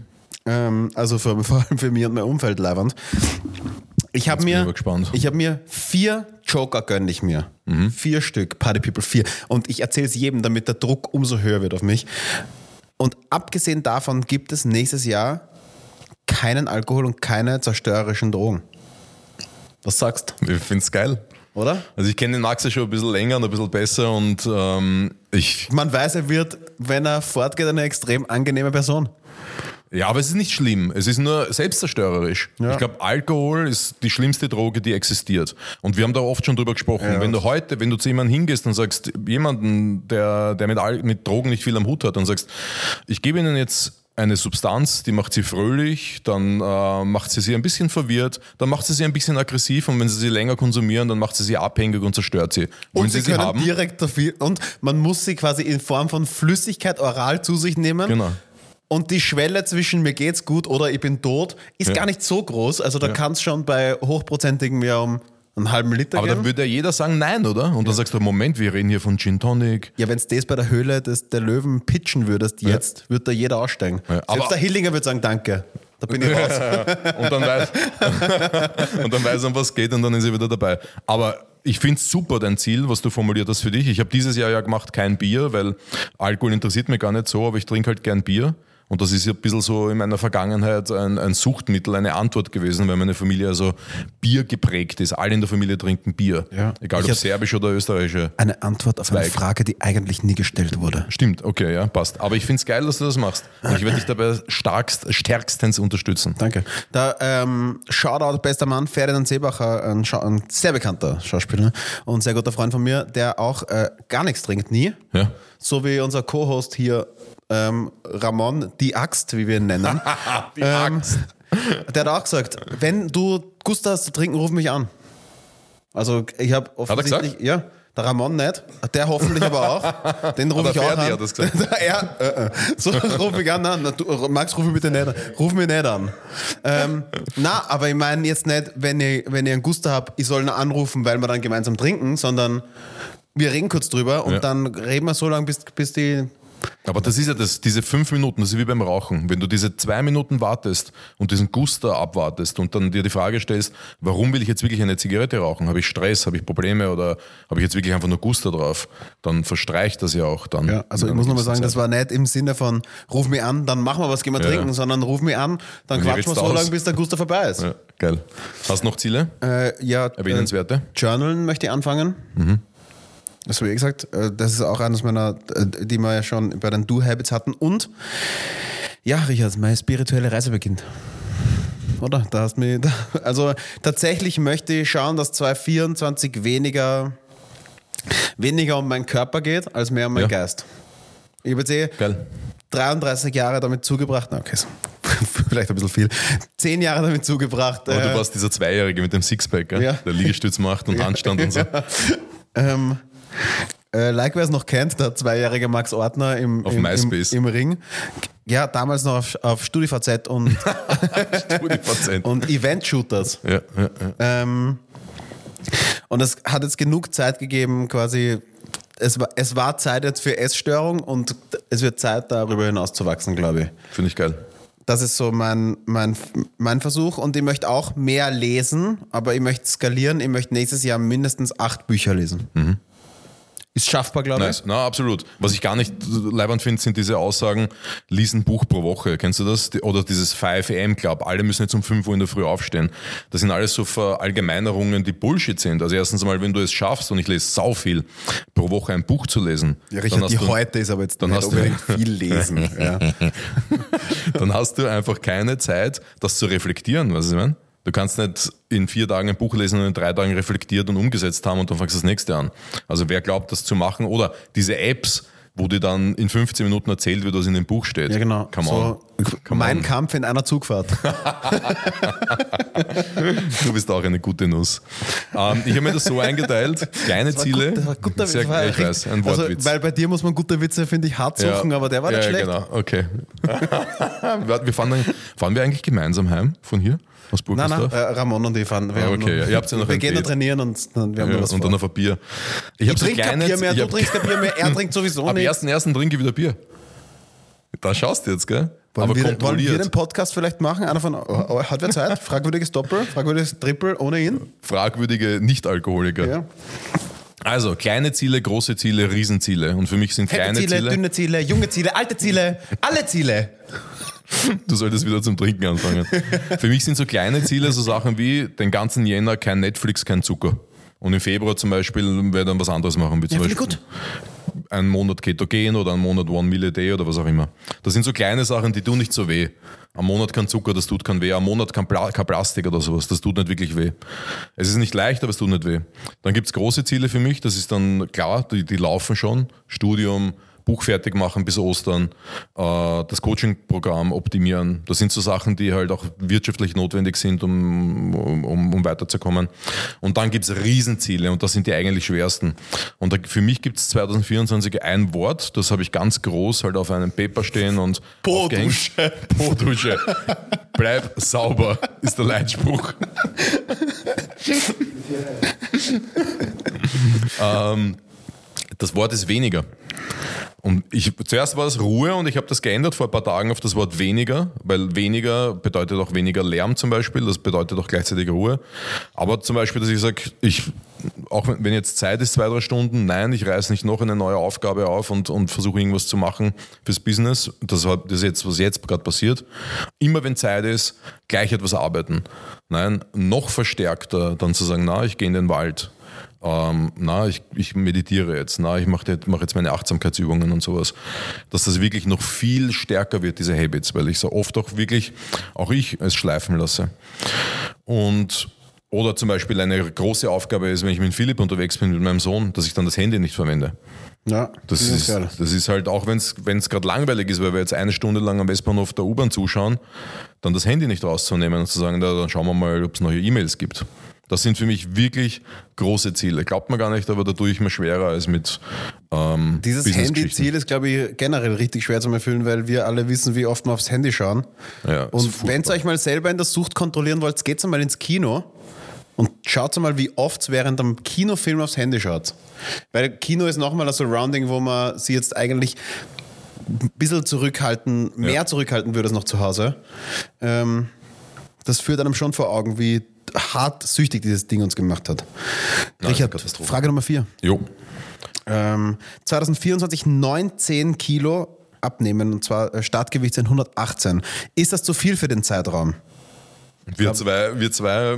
Ähm, also für, vor allem für mich und mein Umfeld leibend. Ich habe ich mir, ich habe mir vier Joker gönn ich mir. Mhm. Vier Stück, Party People, vier. Und ich erzähle es jedem, damit der Druck umso höher wird auf mich. Und abgesehen davon gibt es nächstes Jahr keinen Alkohol und keine zerstörerischen Drogen. Was sagst Ich finde es geil. Oder? Also ich kenne den Max ja schon ein bisschen länger und ein bisschen besser und ähm, ich, Man weiß, er wird, wenn er fortgeht, eine extrem angenehme Person. Ja, aber es ist nicht schlimm. Es ist nur selbstzerstörerisch. Ja. Ich glaube, Alkohol ist die schlimmste Droge, die existiert. Und wir haben da oft schon drüber gesprochen. Wenn du heute, wenn du zu jemandem hingehst und sagst, jemanden, der, der mit, Al mit Drogen nicht viel am Hut hat, und sagst, ich gebe ihnen jetzt eine Substanz, die macht sie fröhlich, dann äh, macht sie sie ein bisschen verwirrt, dann macht sie sie ein bisschen aggressiv und wenn sie sie länger konsumieren, dann macht sie sie abhängig und zerstört sie. Wollen Und sie sie sie können haben? direkt dafür, und man muss sie quasi in Form von Flüssigkeit oral zu sich nehmen. Genau. Und die Schwelle zwischen mir geht's gut oder ich bin tot ist Ja. gar nicht so groß. Also da kann es schon bei hochprozentigen ja um einen halben Liter Aber gehen. dann würde ja jeder sagen nein, oder? Und dann sagst du, Moment, wir reden hier von Gin Tonic. ja, wenn es das bei der Höhle des, der Löwen pitchen würdest jetzt, würde da jeder aussteigen. Ja, aber- Selbst der Hillinger würde sagen, danke. Da bin ich raus. und dann weiß, und dann weiß er, um was geht und dann ist er wieder dabei. Aber ich finde es super, dein Ziel, was du formuliert hast für dich. Ich habe dieses Jahr ja gemacht, kein Bier, weil Alkohol interessiert mich gar nicht so, aber ich trinke halt gern Bier. Und das ist ja ein bisschen so in meiner Vergangenheit ein, ein Suchtmittel, eine Antwort gewesen, weil meine Familie also Bier geprägt ist. Alle in der Familie trinken Bier. Ja. Egal Ich ob serbisch oder österreichische. Eine Antwort auf eine Zweig. Frage, die eigentlich nie gestellt wurde. Stimmt, okay, ja, passt. Aber ich finde es geil, dass du das machst. Und ich werde dich dabei starkst, stärkstens unterstützen. Danke. Da ähm, Shoutout, bester Mann, Ferdinand Seebacher, ein, ein sehr bekannter Schauspieler und sehr guter Freund von mir, der auch äh, gar nichts trinkt, nie. Ja. So wie unser Co-Host hier, ähm, Ramon, die Axt, wie wir ihn nennen. Die Ähm, Axt. Der hat auch gesagt, wenn du Gust hast zu trinken, ruf mich an. Also ich habe offensichtlich, gesagt? ja, der Ramon nicht, der hoffentlich aber auch. Den rufe ich auch an. hat das gesagt. er, äh, äh. So ruf ich an. Na, Du, Max, ruf mich bitte nicht an. Ruf mich nicht an. Ähm, na, aber ich meine jetzt nicht, wenn ich, wenn einen Guster habe, ich soll ihn anrufen, weil wir dann gemeinsam trinken, sondern wir reden kurz drüber und Ja. dann reden wir so lange, bis, bis die Aber das ist ja das, diese fünf Minuten, das ist wie beim Rauchen. Wenn du diese zwei Minuten wartest und diesen Guster abwartest und dann dir die Frage stellst, warum will ich jetzt wirklich eine Zigarette rauchen? Habe ich Stress? Habe ich Probleme? Oder habe ich jetzt wirklich einfach nur Guster drauf? Dann verstreicht das ja auch dann. Ja, also ich muss nochmal sagen, das Zeit. war nicht im Sinne von ruf mich an, dann machen wir was, gehen wir Ja, trinken, ja. sondern ruf mich an, dann quatschen wir so aus? lange, bis der Guster vorbei ist. Ja, geil. Hast du noch Ziele? Äh, ja, Erwähnenswerte? Äh, Journalen möchte ich anfangen. Das habe ich gesagt. Äh, das ist auch eines meiner, äh, die wir ja schon bei den Do-Habits hatten. Und ja, Richard, meine spirituelle Reise beginnt. Oder? Da hast mich, also tatsächlich möchte ich schauen, dass 2024 weniger, weniger um meinen Körper geht, als mehr um meinen Ja. Geist. Ich habe jetzt eh Geil. 33 Jahre damit zugebracht, na okay, so, vielleicht ein bisschen viel, 10 Jahre damit zugebracht. Aber äh, du warst dieser Zweijährige mit dem Sixpack, gell? Ja. der Liegestütz macht und Handstand und so. Ähm, äh, like, wer es noch kennt, der zweijährige Max Ortner im, Auf im, MySpace. im, im Ring. Ja, damals noch auf, auf StudiVZ und, und Event-Shooters. Ja, ja, ja. Ähm, und es hat jetzt genug Zeit gegeben, quasi. Es war, es war Zeit jetzt für Essstörung und es wird Zeit, darüber hinaus zu wachsen, glaube ich. Finde ich geil. Das ist so mein, mein, mein Versuch und ich möchte auch mehr lesen, aber ich möchte skalieren. Ich möchte nächstes Jahr mindestens acht Bücher lesen. Ist schaffbar, glaube ich. Nice. Na, absolut. Was ich gar nicht leibend finde, sind diese Aussagen, lies ein Buch pro Woche. Kennst du das? Oder dieses 5 am Club. Alle müssen jetzt um 5 Uhr in der Früh aufstehen. Das sind alles so Verallgemeinerungen, die Bullshit sind. Also erstens einmal, wenn du es schaffst, und ich lese sau viel, pro Woche ein Buch zu lesen. Ja, dann Richard, hast die du- heute ist aber jetzt dann hast du- viel lesen. ja. dann hast du einfach keine Zeit, das zu reflektieren, weißt du, was ich meine? Du kannst nicht in vier Tagen ein Buch lesen und in drei Tagen reflektiert und umgesetzt haben und dann fängst du das nächste an. Also wer glaubt, das zu machen oder diese Apps, wo dir dann in 15 Minuten erzählt wird, was in dem Buch steht. ja, genau. Come so, Come mein on. Kampf in einer Zugfahrt. Du bist auch eine gute Nuss. Ähm, ich habe mir das so eingeteilt, kleine Ziele. Das war ein guter Sehr, das war ich richtig- weiß, ein Wortwitz. Also, weil bei dir muss man gute Witze, finde ich, hart suchen, aber der war nicht ja, schlecht. genau, okay. Wir fahren, dann, fahren wir eigentlich gemeinsam heim von hier? Aus Nein, nein, Burgersdorf? äh, Ramon und ich fahren. Wir Ah, okay, noch, ja, habt ja noch wir gehen da trainieren und dann, wir haben Ja, was und vor. dann auf ein Bier. Ich, Ich trinke kein Bier mehr, du trinkst kein Bier mehr, er trinkt sowieso Ab nicht. 1.1. trinke ich wieder Bier. Da schaust du jetzt, gell? Wollen Aber wir, wollen wir den Podcast vielleicht machen? Einer von, oh, hat wer Zeit? Fragwürdiges Doppel, fragwürdiges Triple ohne ihn? Fragwürdige Nicht-Alkoholiker. Ja. Also, kleine Ziele, große Ziele, Riesenziele. Und für mich sind Fette kleine Ziele, Ziele, dünne Ziele, junge Ziele, alte Ziele, alle Ziele. Du solltest wieder zum Trinken anfangen. für mich sind so kleine Ziele so Sachen wie den ganzen Jänner kein Netflix, kein Zucker. Und im Februar zum Beispiel werde ich dann was anderes machen. Wie zum Ja, Beispiel, einen Monat Ketogen oder einen Monat One Meal a Day oder was auch immer. Das sind so kleine Sachen, die tun nicht so weh. Am Monat kein Zucker, das tut kein weh. Am Monat kein, Pla kein Plastik oder sowas, das tut nicht wirklich weh. Es ist nicht leicht, aber es tut nicht weh. Dann gibt es große Ziele für mich, das ist dann klar, die, die laufen schon. Studium, Buch fertig machen bis Ostern, äh, das Coaching-Programm optimieren. Das sind so Sachen, die halt auch wirtschaftlich notwendig sind, um, um, um weiterzukommen. Und dann gibt es Riesenziele und das sind die eigentlich schwersten. Und da, für mich gibt es 2024 ein Wort, das habe ich ganz groß halt auf einem Paper stehen und. Po-Dusche. Bleib sauber, ist der Leitspruch. ähm, das Wort ist weniger. Und ich, zuerst war es Ruhe und ich habe das geändert vor ein paar Tagen auf das Wort weniger, weil weniger bedeutet auch weniger Lärm zum Beispiel, das bedeutet auch gleichzeitig Ruhe. Aber zum Beispiel, dass ich sage, ich, auch wenn jetzt Zeit ist, zwei, drei Stunden, nein, ich reiß nicht noch eine neue Aufgabe auf und, und versuche irgendwas zu machen fürs Business. Das, das ist jetzt, was jetzt gerade passiert. Immer wenn Zeit ist, gleich etwas arbeiten. Nein, noch verstärkter dann zu sagen, na, ich gehe in den Wald ähm, na, ich, ich meditiere jetzt, na, ich mache jetzt, mach jetzt meine Achtsamkeitsübungen und sowas, dass das wirklich noch viel stärker wird, diese Habits, weil ich so oft auch wirklich, auch ich es schleifen lasse. Und oder zum Beispiel eine große Aufgabe ist, wenn ich mit Philipp unterwegs bin, mit meinem Sohn, dass ich dann das Handy nicht verwende. Ja, Das ist, geil. das ist halt auch, wenn es gerade langweilig ist, weil wir jetzt eine Stunde lang am Westbahnhof der U-Bahn zuschauen, dann das Handy nicht rauszunehmen und zu sagen, na, dann schauen wir mal, ob es neue E-Mails gibt. Das sind für mich wirklich große Ziele. Glaubt man gar nicht, aber da tue ich mir schwerer als mit ähm, Dieses. Handy-Ziel ist, glaube ich, generell richtig schwer zu erfüllen, weil wir alle wissen, wie oft wir aufs Handy schauen. Ja, und wenn ihr euch mal selber in der Sucht kontrollieren wollt, geht einmal ins Kino und schaut mal, wie oft während einem Kinofilm aufs Handy schaut. Weil Kino ist nochmal ein Surrounding, wo man sie jetzt eigentlich ein bisschen zurückhalten, mehr Ja. zurückhalten würde als noch zu Hause. Ähm, das führt einem schon vor Augen, wie hart süchtig dieses Ding uns gemacht hat. eine Richard. Frage Nummer vier. Jo. Ähm, 2024 19 Kilo abnehmen und zwar äh, Startgewicht sind 118. Ist das zu viel für den Zeitraum? Wir zwei, wir zwei,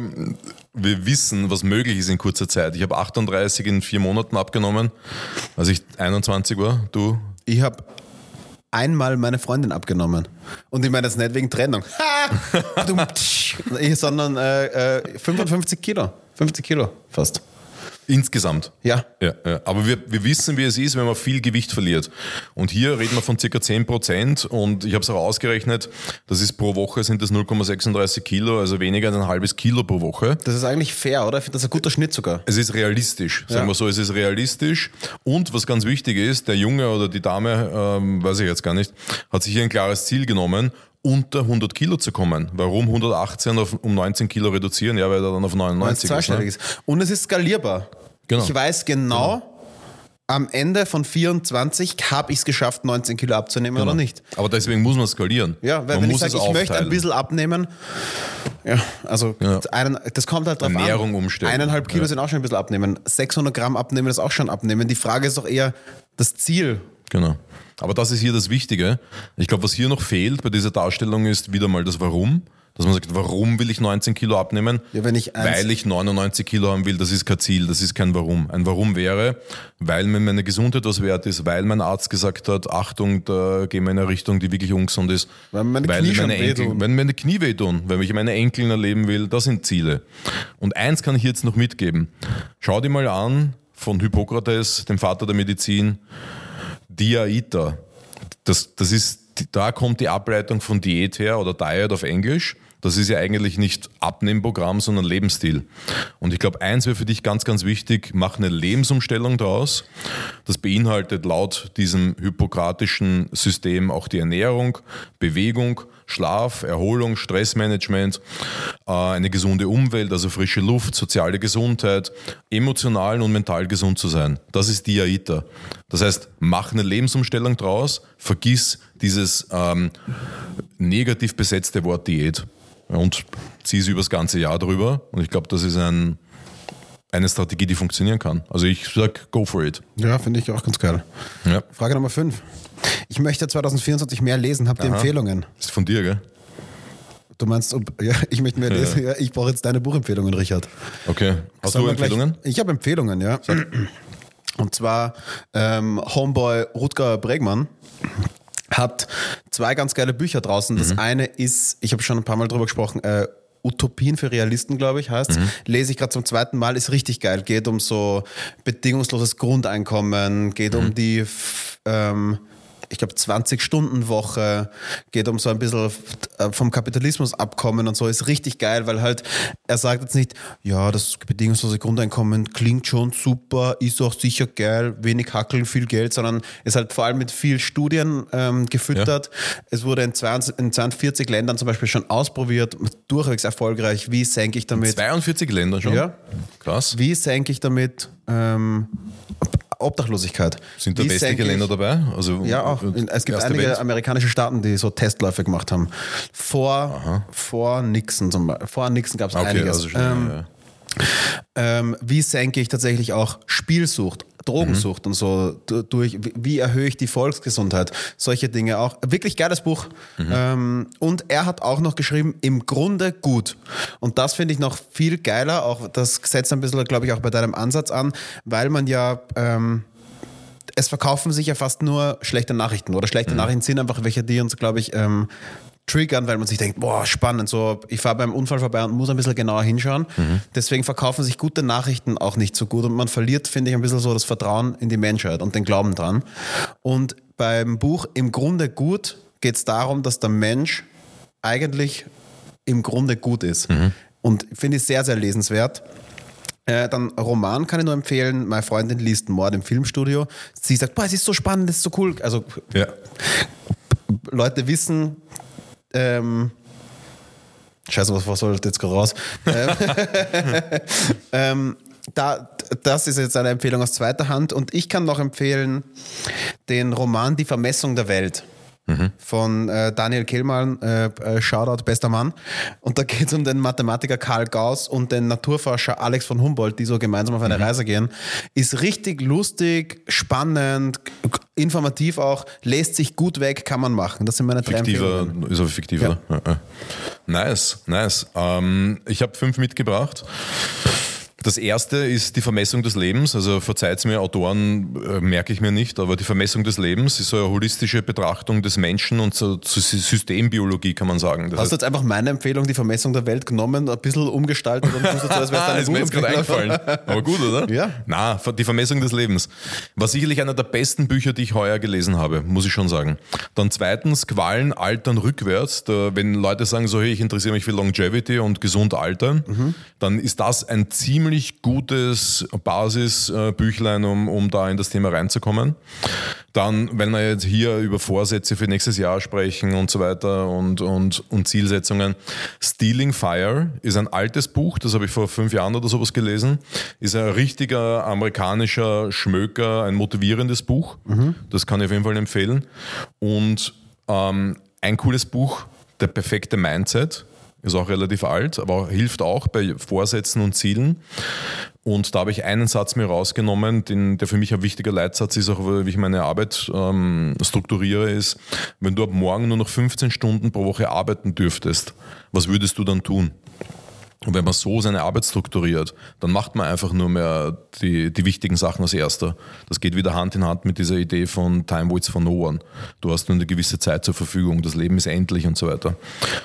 wir wissen, was möglich ist in kurzer Zeit. Ich habe 38 in vier Monaten abgenommen, als ich 21 war. Du? Ich habe einmal meine Freundin abgenommen. Und ich meine das nicht wegen Trennung. Sondern äh, äh, 55 Kilo. 50 Kilo fast. Insgesamt. Ja. Ja, ja. aber wir, wir wissen, wie es ist, wenn man viel Gewicht verliert. Und hier reden wir von circa 10 Prozent und ich habe es auch ausgerechnet, das ist pro Woche sind das 0,36 Kilo, also weniger als ein halbes Kilo pro Woche. Das ist eigentlich fair, oder? Ich finde das ein guter Schnitt sogar. Es ist realistisch, sagen Ja. wir so, es ist realistisch. Und was ganz wichtig ist, der Junge oder die Dame, ähm, weiß ich jetzt gar nicht, hat sich hier ein klares Ziel genommen, unter 100 Kilo zu kommen. Warum 118 auf, um 19 Kilo reduzieren? Ja, weil er dann auf Weil es 99 ist. Ne? ist. Und es ist skalierbar. Genau. Ich weiß genau, am Ende von 24 habe ich es geschafft, 19 Kilo abzunehmen oder nicht. Aber deswegen muss man skalieren. Ja, weil man wenn ich sage, ich möchte ein bisschen abnehmen, ja, also Ja. Einen, das kommt halt drauf Ernährung an. umstellen. Eineinhalb Kilo Ja. sind auch schon ein bisschen abnehmen. 600 Gramm abnehmen ist auch schon abnehmen. Die Frage ist doch eher das Ziel. Genau. Aber das ist hier das Wichtige. Ich glaube, was hier noch fehlt bei dieser Darstellung ist wieder mal das Warum. Dass man sagt, warum will ich 19 Kilo abnehmen? Ja, ich weil ich 99 Kilo haben will, das ist kein Ziel, das ist kein Warum. Ein Warum wäre, weil mir meine Gesundheit was wert ist, weil mein Arzt gesagt hat, Achtung, da gehen wir in eine Richtung, die wirklich ungesund ist. Weil meine weil Knie meine Enkel, wenn meine Knie wehtun, wenn ich meine Enkeln erleben will, das sind Ziele. Und eins kann ich jetzt noch mitgeben. Schau dir mal an, von Hippokrates, dem Vater der Medizin, Diaita. Das, das ist, da kommt die Ableitung von Diät her oder Diet auf Englisch. Das ist ja eigentlich nicht Abnehmprogramm, sondern Lebensstil. Und ich glaube, eins wäre für dich ganz, ganz wichtig, mach eine Lebensumstellung daraus. Das beinhaltet laut diesem hippokratischen System auch die Ernährung, Bewegung, Schlaf, Erholung, Stressmanagement, äh, eine gesunde Umwelt, also frische Luft, soziale Gesundheit, emotional und mental gesund zu sein. Das ist die AITA. Das heißt, mach eine Lebensumstellung draus, vergiss dieses ähm, negativ besetzte Wort Diät und zieh es übers ganze Jahr drüber. Und ich glaube, das ist ein, eine Strategie, die funktionieren kann. Also ich sag, go for it. Ja, finde ich auch ganz geil. Ja. Frage Nummer 5. Ich möchte 2024 mehr lesen. Habt ihr Empfehlungen? Ist von dir, gell? Du meinst, ob, ja, ich möchte mehr lesen. Ja, ich brauche jetzt deine Buchempfehlungen, Richard. Okay. Hast Sollen du wir gleich- Empfehlungen? Ich habe Empfehlungen, ja. Und zwar ähm, Homeboy Rutger Bregmann hat zwei ganz geile Bücher draußen. Das eine ist, ich habe schon ein paar Mal drüber gesprochen, äh, Utopien für Realisten, glaube ich, heißt. Lese ich gerade zum zweiten Mal, ist richtig geil. Geht um so bedingungsloses Grundeinkommen, geht um die, ähm, ich glaube, 20-Stunden-Woche, geht um so ein bisschen äh, vom Kapitalismus abkommen und so, ist richtig geil, weil halt, er sagt jetzt nicht, ja, das bedingungslose Grundeinkommen klingt schon super, ist auch sicher geil, wenig Hackeln, viel Geld, sondern ist halt vor allem mit viel Studien ähm, gefüttert. Es wurde in, 22, in 42 Ländern zum Beispiel schon ausprobiert, durchwegs erfolgreich. Wie senke ich damit? 42 Länder schon? Ja. Krass. Wie senke ich damit ähm, Obdachlosigkeit? Sind da westliche Länder dabei? Also, Ja, auch. Es gibt einige Welt? amerikanische Staaten, die so Testläufe gemacht haben. Vor, vor Nixon zum Beispiel. Vor Nixon gab es Okay, einiges. also schon, ähm, ja. Ähm, wie senke ich tatsächlich auch Spielsucht, Drogensucht und so du- durch, wie- erhöhe ich die Volksgesundheit, solche Dinge auch. Wirklich geiles Buch. Ähm, und er hat auch noch geschrieben, im Grunde gut. Und das finde ich noch viel geiler, auch das setzt ein bisschen, glaube ich, auch bei deinem Ansatz an, weil man ja ähm, es verkaufen sich ja fast nur schlechte Nachrichten oder schlechte Nachrichten sind einfach welche, die uns, glaube ich, ähm, triggern, weil man sich denkt, boah, spannend, so ich fahre beim Unfall vorbei und muss ein bisschen genauer hinschauen. Deswegen verkaufen sich gute Nachrichten auch nicht so gut und man verliert, finde ich, ein bisschen so das Vertrauen in die Menschheit und den Glauben dran. Und beim Buch Im Grunde gut geht es darum, dass der Mensch eigentlich im Grunde gut ist. Und finde ich sehr, sehr lesenswert. Äh, dann Roman kann ich nur empfehlen. Meine Freundin liest Mord im Filmstudio. Sie sagt, boah, es ist so spannend, es ist so cool. Also Ja. Leute wissen, ähm, Scheiße, was, was soll jetzt gerade raus? ähm, ähm, da, das ist jetzt eine Empfehlung aus zweiter Hand. Und ich kann noch empfehlen den Roman Die Vermessung der Welt. Von äh, Daniel Kehlmann, äh, äh, Shoutout, bester Mann. Und da geht es um den Mathematiker Karl Gauss und den Naturforscher Alex von Humboldt, die so gemeinsam auf eine Reise gehen. Ist richtig lustig, spannend, informativ auch, lässt sich gut weg, kann man machen. Das sind meine drei Fiktiver, Empfehlungen. ist aber fiktiver. Ja, Nice, nice. Ähm, ich habe fünf mitgebracht. Das erste ist die Vermessung des Lebens. Also verzeiht mir, Autoren äh, merke ich mir nicht, aber die Vermessung des Lebens ist so eine holistische Betrachtung des Menschen und so, so Systembiologie kann man sagen. Das Hast du jetzt einfach meine Empfehlung, die Vermessung der Welt, genommen, ein bisschen umgestaltet und tust so, als wär's Ah, deine ist mir jetzt gerade eingefallen. Aber gut, oder? Ja. Na, die Vermessung des Lebens. War sicherlich einer der besten Bücher, die ich heuer gelesen habe, muss ich schon sagen. Dann zweitens, Qualen altern rückwärts. Da, wenn Leute sagen so, hey, ich interessiere mich für Longevity und gesund altern, Mhm. dann ist das ein ziemlich gutes Basisbüchlein, um, um da in das Thema reinzukommen. Dann, wenn wir jetzt hier über Vorsätze für nächstes Jahr sprechen und so weiter und, und, und Zielsetzungen. Stealing Fire ist ein altes Buch, das habe ich vor fünf Jahren oder sowas gelesen. Ist ein richtiger amerikanischer Schmöker, ein motivierendes Buch. Das kann ich auf jeden Fall empfehlen. Und ähm, ein cooles Buch, Der perfekte Mindset. Ist auch relativ alt, aber hilft auch bei Vorsätzen und Zielen. Und da habe ich einen Satz mir rausgenommen, den, der für mich ein wichtiger Leitsatz ist, auch wie ich meine Arbeit ähm, strukturiere, ist, wenn du ab morgen nur noch 15 Stunden pro Woche arbeiten dürftest, was würdest du dann tun? Und wenn man so seine Arbeit strukturiert, dann macht man einfach nur mehr die, die wichtigen Sachen als erster. Das geht wieder Hand in Hand mit dieser Idee von Time waits for no one. Du hast nur eine gewisse Zeit zur Verfügung, das Leben ist endlich und so weiter.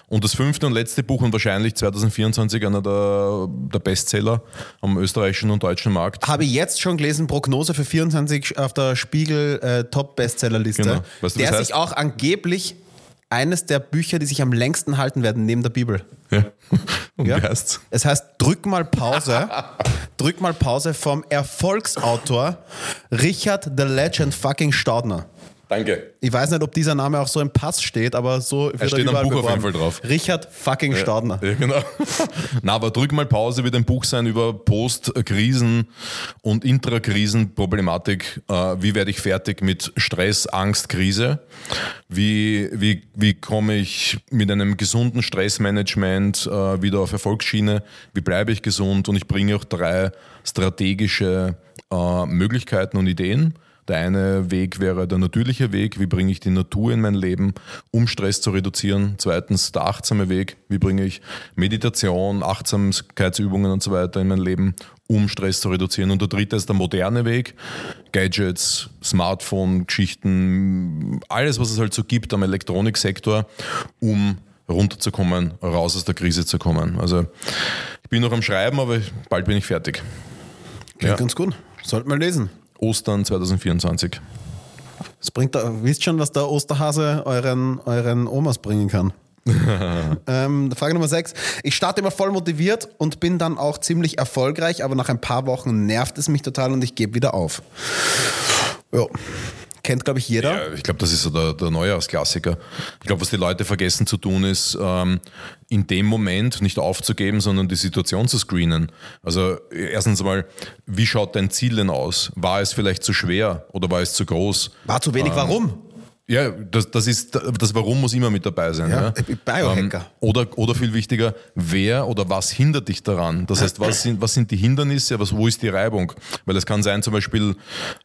Und das fünfte und letzte Buch und wahrscheinlich 2024 einer der, der Bestseller am österreichischen und deutschen Markt. Habe ich jetzt schon gelesen, Prognose für 24 auf der Spiegel äh, Top-Bestsellerliste. Genau. Weißt du, der sich heißt? auch angeblich eines der Bücher, die sich am längsten halten werden, neben der Bibel. Ja. Und Ja. wie heißt's? Es heißt Drück mal Pause. Drück mal Pause vom Erfolgsautor Richard the Legend fucking Staudner. Danke. Ich weiß nicht, ob dieser Name auch so im Pass steht, aber so wird steht am Buch auf jeden beworben. Fall drauf. Richard fucking Staudner. Ja, genau. Na, aber drück mal Pause wird ein Buch sein über Post-Krisen- und Intrakrisen-Problematik. Äh, wie werde ich fertig mit Stress, Angst, Krise? Wie, wie, wie komme ich mit einem gesunden Stressmanagement äh, wieder auf Erfolgsschiene? Wie bleibe ich gesund? Und ich bringe auch drei strategische äh, Möglichkeiten und Ideen. Der eine Weg wäre der natürliche Weg, wie bringe ich die Natur in mein Leben, um Stress zu reduzieren. Zweitens der achtsame Weg, wie bringe ich Meditation, Achtsamkeitsübungen und so weiter in mein Leben, um Stress zu reduzieren. Und der dritte ist der moderne Weg, Gadgets, Smartphone, Geschichten, alles, was es halt so gibt am Elektroniksektor, um runterzukommen, raus aus der Krise zu kommen. Also ich bin noch am Schreiben, aber bald bin ich fertig. Klingt Ja. ganz gut. Sollten wir lesen. Ostern 2024. Das bringt da, wisst schon, was der Osterhase euren, euren Omas bringen kann. ähm, Frage Nummer 6. Ich starte immer voll motiviert und bin dann auch ziemlich erfolgreich, aber nach ein paar Wochen nervt es mich total und ich gebe wieder auf. Ja. Kennt, glaube ich, jeder. Ja, ich glaube, das ist so der, der Neujahrsklassiker. Ich glaube, was die Leute vergessen zu tun, ist, ähm, in dem Moment nicht aufzugeben, sondern die Situation zu screenen. Also erstens mal, wie schaut dein Ziel denn aus? War es vielleicht zu schwer oder war es zu groß? War zu wenig, warum? Ja, das, das ist das Warum muss immer mit dabei sein. Ja, Ja, Biohacker. Ähm, oder, oder viel wichtiger, wer oder was hindert dich daran? Das heißt, was sind, was sind die Hindernisse, was, wo ist die Reibung? Weil es kann sein, zum Beispiel,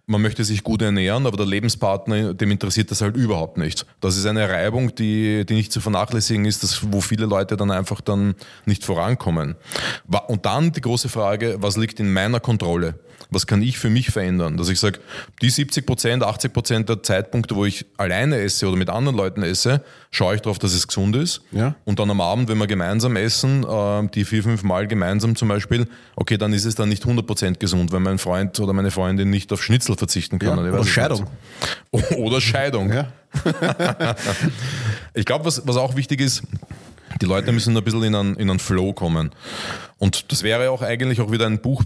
man möchte sich gut ernähren, aber der Lebenspartner, dem interessiert das halt überhaupt nicht. Das ist eine Reibung, die, die nicht zu vernachlässigen ist, das, wo viele Leute dann einfach dann nicht vorankommen. Und dann die große Frage, was liegt in meiner Kontrolle? Was kann ich für mich verändern? Dass ich sage, die 70 Prozent, 80 Prozent der Zeitpunkte, wo ich alleine esse oder mit anderen Leuten esse, schaue ich darauf, dass es gesund ist. Ja. Und dann am Abend, wenn wir gemeinsam essen, äh, die vier, fünf Mal gemeinsam zum Beispiel, okay, dann ist es dann nicht 100 Prozent gesund, wenn mein Freund oder meine Freundin nicht auf Schnitzel verzichten kann. Ja, oder Scheidung. nicht. Oder Scheidung. Ja. Ich glaube, was, was auch wichtig ist, die Leute müssen ein bisschen in einen, in einen Flow kommen. Und das wäre auch eigentlich auch wieder ein Buch,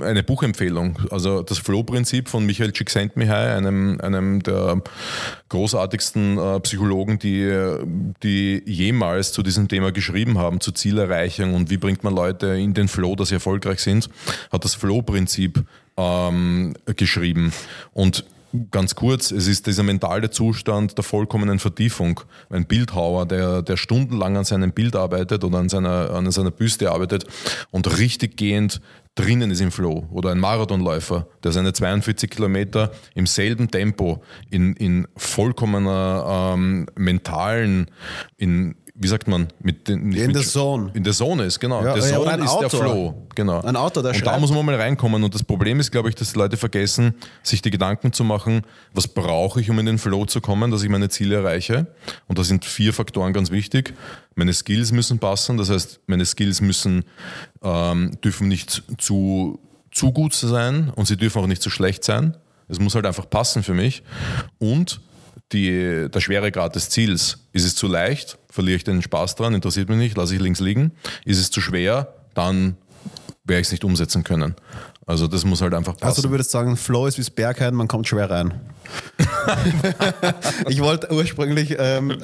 eine Buchempfehlung. Also das Flow-Prinzip von Michael Csikszentmihalyi, einem, einem der großartigsten äh, Psychologen, die, die jemals zu diesem Thema geschrieben haben, zur Zielerreichung und wie bringt man Leute in den Flow, dass sie erfolgreich sind, hat das Flow-Prinzip ähm, geschrieben. Und Ganz kurz, es ist dieser mentale Zustand der vollkommenen Vertiefung. Ein Bildhauer, der, der stundenlang an seinem Bild arbeitet oder an seiner, an seiner Büste arbeitet und richtig gehend drinnen ist im Flow. Oder ein Marathonläufer, der seine 42 Kilometer im selben Tempo in, in vollkommener ähm, mentalen, in, wie sagt man, mit den, In der Zone. In der Zone ist, genau. Ja, der ja, Zone ein ist der Autor. Flow. Genau. Ein Autor, der Und da muss man mal reinkommen. Und das Problem ist, glaube ich, dass die Leute vergessen, sich die Gedanken zu machen, was brauche ich, um in den Flow zu kommen, dass ich meine Ziele erreiche. Und da sind vier Faktoren ganz wichtig. Meine Skills müssen passen. Das heißt, meine Skills müssen, ähm, dürfen nicht zu, zu gut sein und sie dürfen auch nicht zu schlecht sein. Es muss halt einfach passen für mich. Und die, der Schweregrad des Ziels. Ist es zu leicht, verliere ich den Spaß dran, interessiert mich nicht, lasse ich links liegen. Ist es zu schwer, dann werde ich es nicht umsetzen können. Also das muss halt einfach passen. Also du würdest sagen, Flow ist wie das Bergheim, man kommt schwer rein. ich wollte ursprünglich ähm,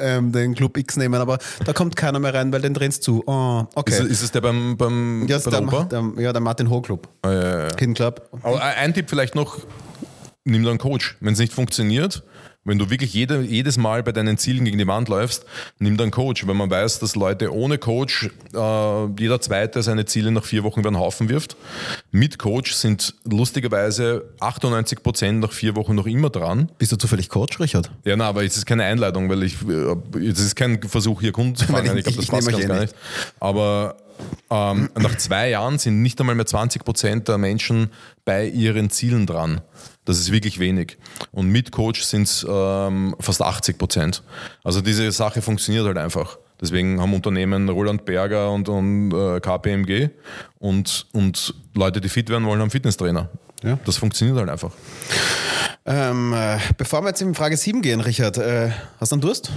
ähm, den Club X nehmen, aber da kommt keiner mehr rein, weil den drehst zu. Oh, okay. ist, ist es der beim, beim ja, bei der der, der, ja, der Martin Ho Club. Ah, ja, ja, ja. Club. Aber ein Tipp vielleicht noch, nimm da einen Coach. Wenn es nicht funktioniert, wenn du wirklich jede, jedes Mal bei deinen Zielen gegen die Wand läufst, nimm dann einen Coach. Wenn man weiß, dass Leute ohne Coach, äh, jeder Zweite seine Ziele nach vier Wochen über den Haufen wirft. Mit Coach sind lustigerweise 98 Prozent nach vier Wochen noch immer dran. Bist du zufällig Coach, Richard? Ja, na, aber es ist keine Einleitung, weil ich, äh, es ist kein Versuch, hier Kunden zu fangen. Ich glaube, das ich passt ganz eh gar nicht. Aber ähm, nach zwei Jahren sind nicht einmal mehr 20 Prozent der Menschen bei ihren Zielen dran. Das ist wirklich wenig. Und mit Coach sind es ähm, fast 80 Prozent. Also diese Sache funktioniert halt einfach. Deswegen haben Unternehmen Roland Berger und, und äh, KPMG und, und Leute, die fit werden wollen, haben Fitnesstrainer. Ja. Das funktioniert halt einfach. Ähm, äh, bevor wir jetzt in Frage 7 gehen, Richard, äh, hast du einen Durst?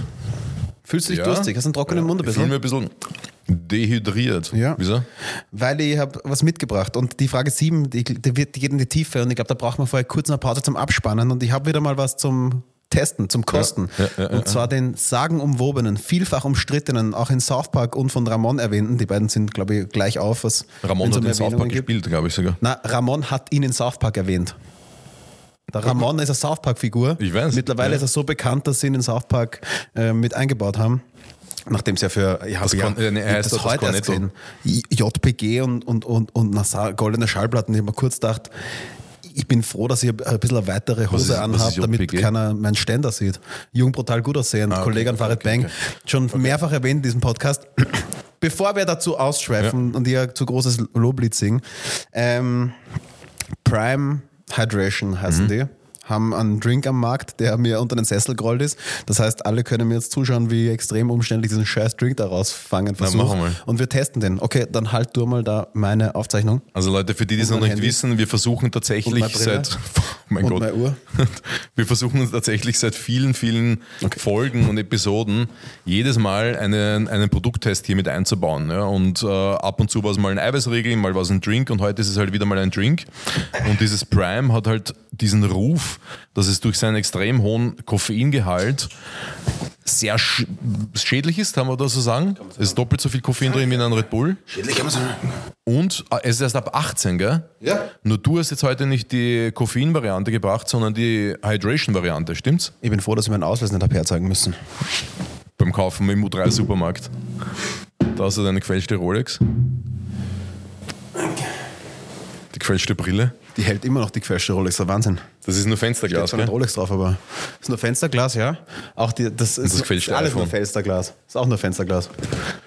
Fühlst du dich Ja. durstig? Hast du einen trockenen Mund ein Ich fühle mich bisschen? ein bisschen dehydriert. Ja. Wieso? Weil ich habe was mitgebracht und die Frage 7, die, die, wird, die geht in die Tiefe und ich glaube, da braucht man vorher kurz eine Pause zum Abspannen und ich habe wieder mal was zum Testen, zum Kosten. Ja, ja, ja, und zwar den sagenumwobenen, vielfach umstrittenen, auch in South Park und von Ramon erwähnten, die beiden sind, glaube ich, gleich auf, was Ramon hat in South Park gibt. gespielt, glaube ich sogar. Na, Ramon hat ihn in South Park erwähnt. Der Ramon ist eine South Park-Figur. Ich weiß, Mittlerweile ist er so bekannt, dass sie ihn in South Park äh, mit eingebaut haben. Nachdem es ja für, ich habe ja, Kon- äh, nee, er das heute das erst gesehen. JPG und, und, und, und Nassar, goldene Schallplatten. Ich habe mir kurz gedacht, ich bin froh, dass ich ein bisschen eine weitere Hose anhabe, damit keiner meinen Ständer sieht. Jung, brutal, gut aussehend. Ah, okay, Kollege an okay, Farid okay, Bang. Schon mehrfach erwähnt in diesem Podcast. Bevor wir dazu ausschweifen und ihr zu großes Loblied singen, ähm, Prime Hydration heißen Mhm. die. Haben einen Drink am Markt, der mir unter den Sessel gerollt ist. Das heißt, alle können mir jetzt zuschauen, wie extrem umständlich diesen scheiß Drink da rausfangen versuche. machen wir. Und wir testen den. Okay, dann halt du mal da meine Aufzeichnung. Also Leute, für die, die es noch nicht Handy. wissen, wir versuchen tatsächlich seit mein Und Gott, meine Uhr. wir versuchen uns tatsächlich seit vielen, vielen Folgen und Episoden jedes Mal einen, einen Produkttest hier mit einzubauen. Ja? Und äh, ab und zu war es mal ein Eiweißriegel, mal war es ein Drink und heute ist es halt wieder mal ein Drink. Und dieses Prime hat halt diesen Ruf, dass es durch seinen extrem hohen Koffeingehalt sehr sch schädlich ist, kann man das so sagen? Es ist doppelt so viel Koffein drin wie in einem Red Bull. Schädlich kann man sagen. Und äh, es ist erst ab 18, gell? Ja. Nur du hast jetzt heute nicht die Koffein-Variante gebracht, sondern die Hydration-Variante, stimmt's? Ich bin froh, dass wir meinen Ausweis nicht herzeigen müssen. Beim Kaufen im U3-Supermarkt. Da hast du deine gefälschte Rolex. Die gefälschte Brille. Die hält immer noch die gefälschte Rolex, der Wahnsinn. Das ist nur Steht Fensterglas, zwar nicht gell? Rolex drauf, aber ist nur Fensterglas, ja. Auch die, das ist, das gefälschte alles iPhone. nur Fensterglas. Ist auch nur Fensterglas.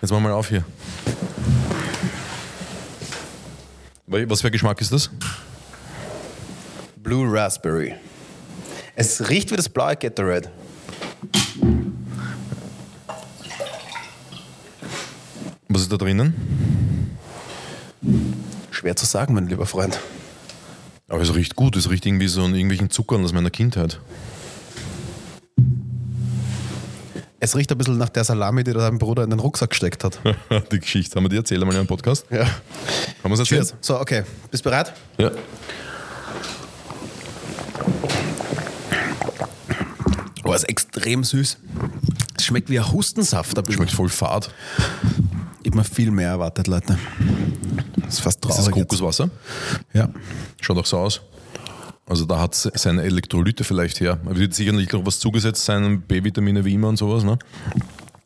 Jetzt mach mal auf hier. Was für ein Geschmack ist das? Blue Raspberry. Es riecht wie das blaue Gatorade. Was ist da drinnen? Schwer zu sagen, mein lieber Freund. Aber es riecht gut. Es riecht irgendwie so an irgendwelchen Zuckern aus meiner Kindheit. Es riecht ein bisschen nach der Salami, die dein Bruder in den Rucksack gesteckt hat. die Geschichte haben wir die erzählt einmal in einem Podcast. Ja. Haben wir es erzählt? Cheers. So, okay. Bist bereit? Ja. Oh, ist extrem süß. Es schmeckt wie ein Hustensaft. Schmeckt voll fad. Ich habe mir viel mehr erwartet, Leute. Das ist fast Ist traurig. das jetzt. Kokoswasser? Ja. Schaut auch so aus. Also da hat seine Elektrolyte vielleicht her. Da wird sicherlich noch was zugesetzt sein, B-Vitamine wie immer und sowas. Ne?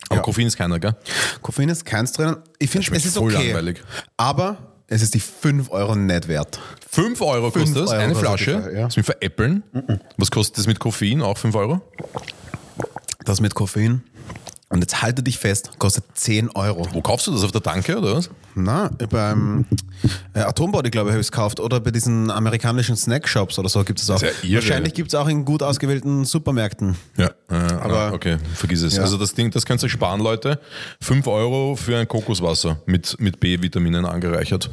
Aber Ja. Koffein ist keiner, gell? Koffein ist keins drin. Ich finde, es ist voll okay. langweilig. Aber es ist die 5 Euro nicht wert. 5 Euro kostet Fünf das, Euro eine kostet Flasche. Flasche, ja. Das mit veräppeln. Was kostet das mit Koffein? Auch 5 Euro? Das mit Koffein. Und jetzt halte dich fest, kostet 10 Euro. Wo kaufst du das? Auf der Tanke oder was? Na, beim äh, Atombody, glaube ich, habe ich es gekauft. Oder bei diesen amerikanischen Snackshops oder so gibt es auch. Ja irre. Wahrscheinlich gibt es auch in gut ausgewählten Supermärkten. Ja, äh, Aber- ah, okay, vergiss es. Ja. Also das Ding, das könnt ihr euch sparen, Leute. 5 Euro für ein Kokoswasser mit, mit B-Vitaminen angereichert.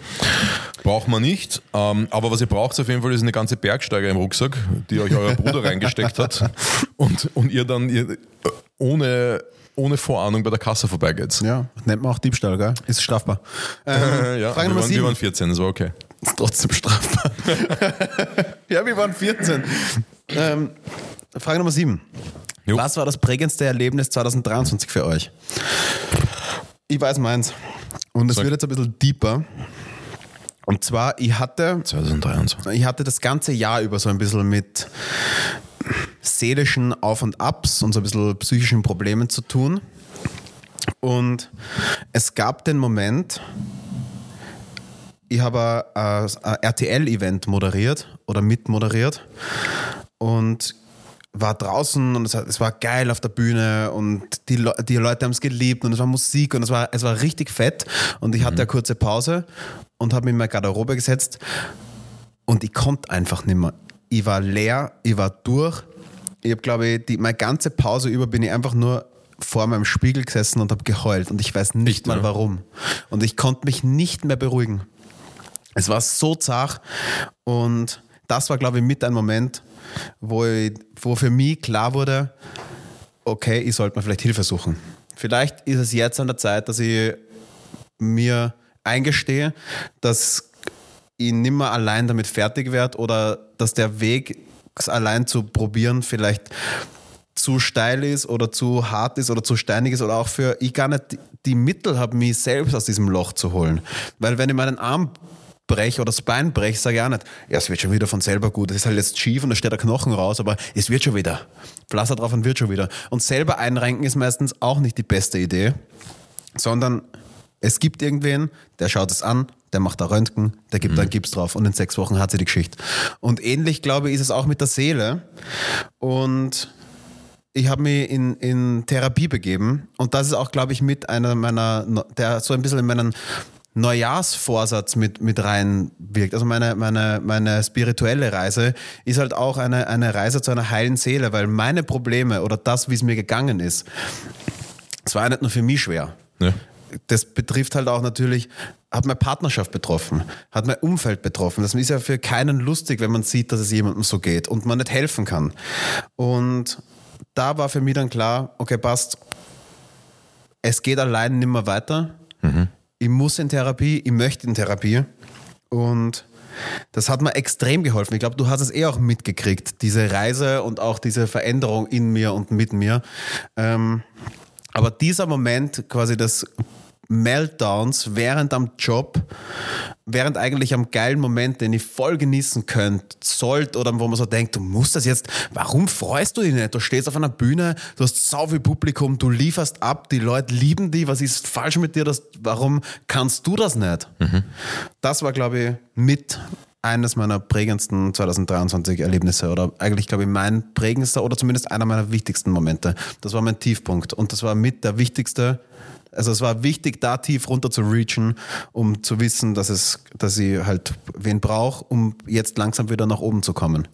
Braucht man nicht. Ähm, aber was ihr braucht auf jeden Fall ist eine ganze Bergsteiger im Rucksack, die euch euer Bruder reingesteckt hat und, und ihr dann ihr, ohne, ohne Vorahnung bei der Kasse vorbeigeht. Ja, nennt man auch Diebstahl, gell? Ist strafbar. Ähm, ja, Frage wir, Nummer waren, wir 7. waren 14, das war okay. Ist trotzdem strafbar. ja, wir waren 14. Ähm, Frage Nummer 7. Jo. Was war das prägendste Erlebnis 2023 für euch? Ich weiß meins. Und es wird jetzt ein bisschen deeper. Und zwar, ich hatte 2023. ich hatte das ganze Jahr über so ein bisschen mit seelischen Auf und Abs und so ein bisschen psychischen Problemen zu tun. Und es gab den Moment, ich habe ein, ein RTL-Event moderiert oder mitmoderiert und war draußen und es, war geil auf der Bühne und die, Le die Leute haben es geliebt und es war Musik und es war, es war richtig fett und ich hatte eine kurze Pause und habe mich in meine Garderobe gesetzt und ich konnte einfach nicht mehr. Ich war leer, ich war durch. Ich habe, glaube ich, die, meine ganze Pause über bin ich einfach nur vor meinem Spiegel gesessen und habe geheult und ich weiß nicht Echt, mal warum. Und ich konnte mich nicht mehr beruhigen. Es war so zart und das war, glaube ich, mit ein Moment, wo, ich, wo für mich klar wurde, okay, ich sollte mir vielleicht Hilfe suchen. Vielleicht ist es jetzt an der Zeit, dass ich mir eingestehe, dass ich nimmer allein damit fertig werde oder dass der Weg, es allein zu probieren, vielleicht zu steil ist oder zu hart ist oder zu steinig ist oder auch für ich gar nicht die- Mittel habe, mich selbst aus diesem Loch zu holen. Weil wenn ich meinen Arm breche oder das Bein breche, sage ich auch nicht, ja, es wird schon wieder von selber gut. Es ist halt jetzt schief und da steht der Knochen raus, aber es wird schon wieder. Pflaster drauf und wird schon wieder. Und selber einrenken ist meistens auch nicht die beste Idee, sondern Es gibt irgendwen, der schaut es an, der macht da Röntgen, der gibt dann Gips drauf und in sechs Wochen hat sie die Geschichte. Und ähnlich, glaube ich, ist es auch mit der Seele. Und ich habe mich in, in Therapie begeben und das ist auch, glaube ich, mit einer meiner, der so ein bisschen in meinen Neujahrsvorsatz mit, mit reinwirkt. Also meine, meine, meine spirituelle Reise ist halt auch eine, eine Reise zu einer heilen Seele, weil meine Probleme oder das, wie es mir gegangen ist, es war nicht nur für mich schwer. Ja. Das betrifft halt auch natürlich, hat meine Partnerschaft betroffen, hat mein Umfeld betroffen. Das ist ja für keinen lustig, wenn man sieht, dass es jemandem so geht und man nicht helfen kann. Und da war für mich dann klar, okay, passt, es geht allein nicht mehr weiter. Ich muss in Therapie, ich möchte in Therapie. Und das hat mir extrem geholfen. Ich glaube, du hast es eh auch mitgekriegt, diese Reise und auch diese Veränderung in mir und mit mir. Ähm, aber dieser Moment quasi des Meltdowns während am Job, während eigentlich am geilen Moment, den ich voll genießen könnte, sollte oder wo man so denkt, du musst das jetzt, warum freust du dich nicht? Du stehst auf einer Bühne, du hast so viel Publikum, du lieferst ab, die Leute lieben dich, was ist falsch mit dir? Das, warum kannst du das nicht? Das war, glaube ich, mit eines meiner prägendsten 2023 Erlebnisse oder eigentlich, glaube ich, mein prägendster oder zumindest einer meiner wichtigsten Momente. Das war mein Tiefpunkt und das war mit der wichtigste. Also es war wichtig, da tief runter zu reachen, um zu wissen, dass es, dass ich halt wen brauche, um jetzt langsam wieder nach oben zu kommen.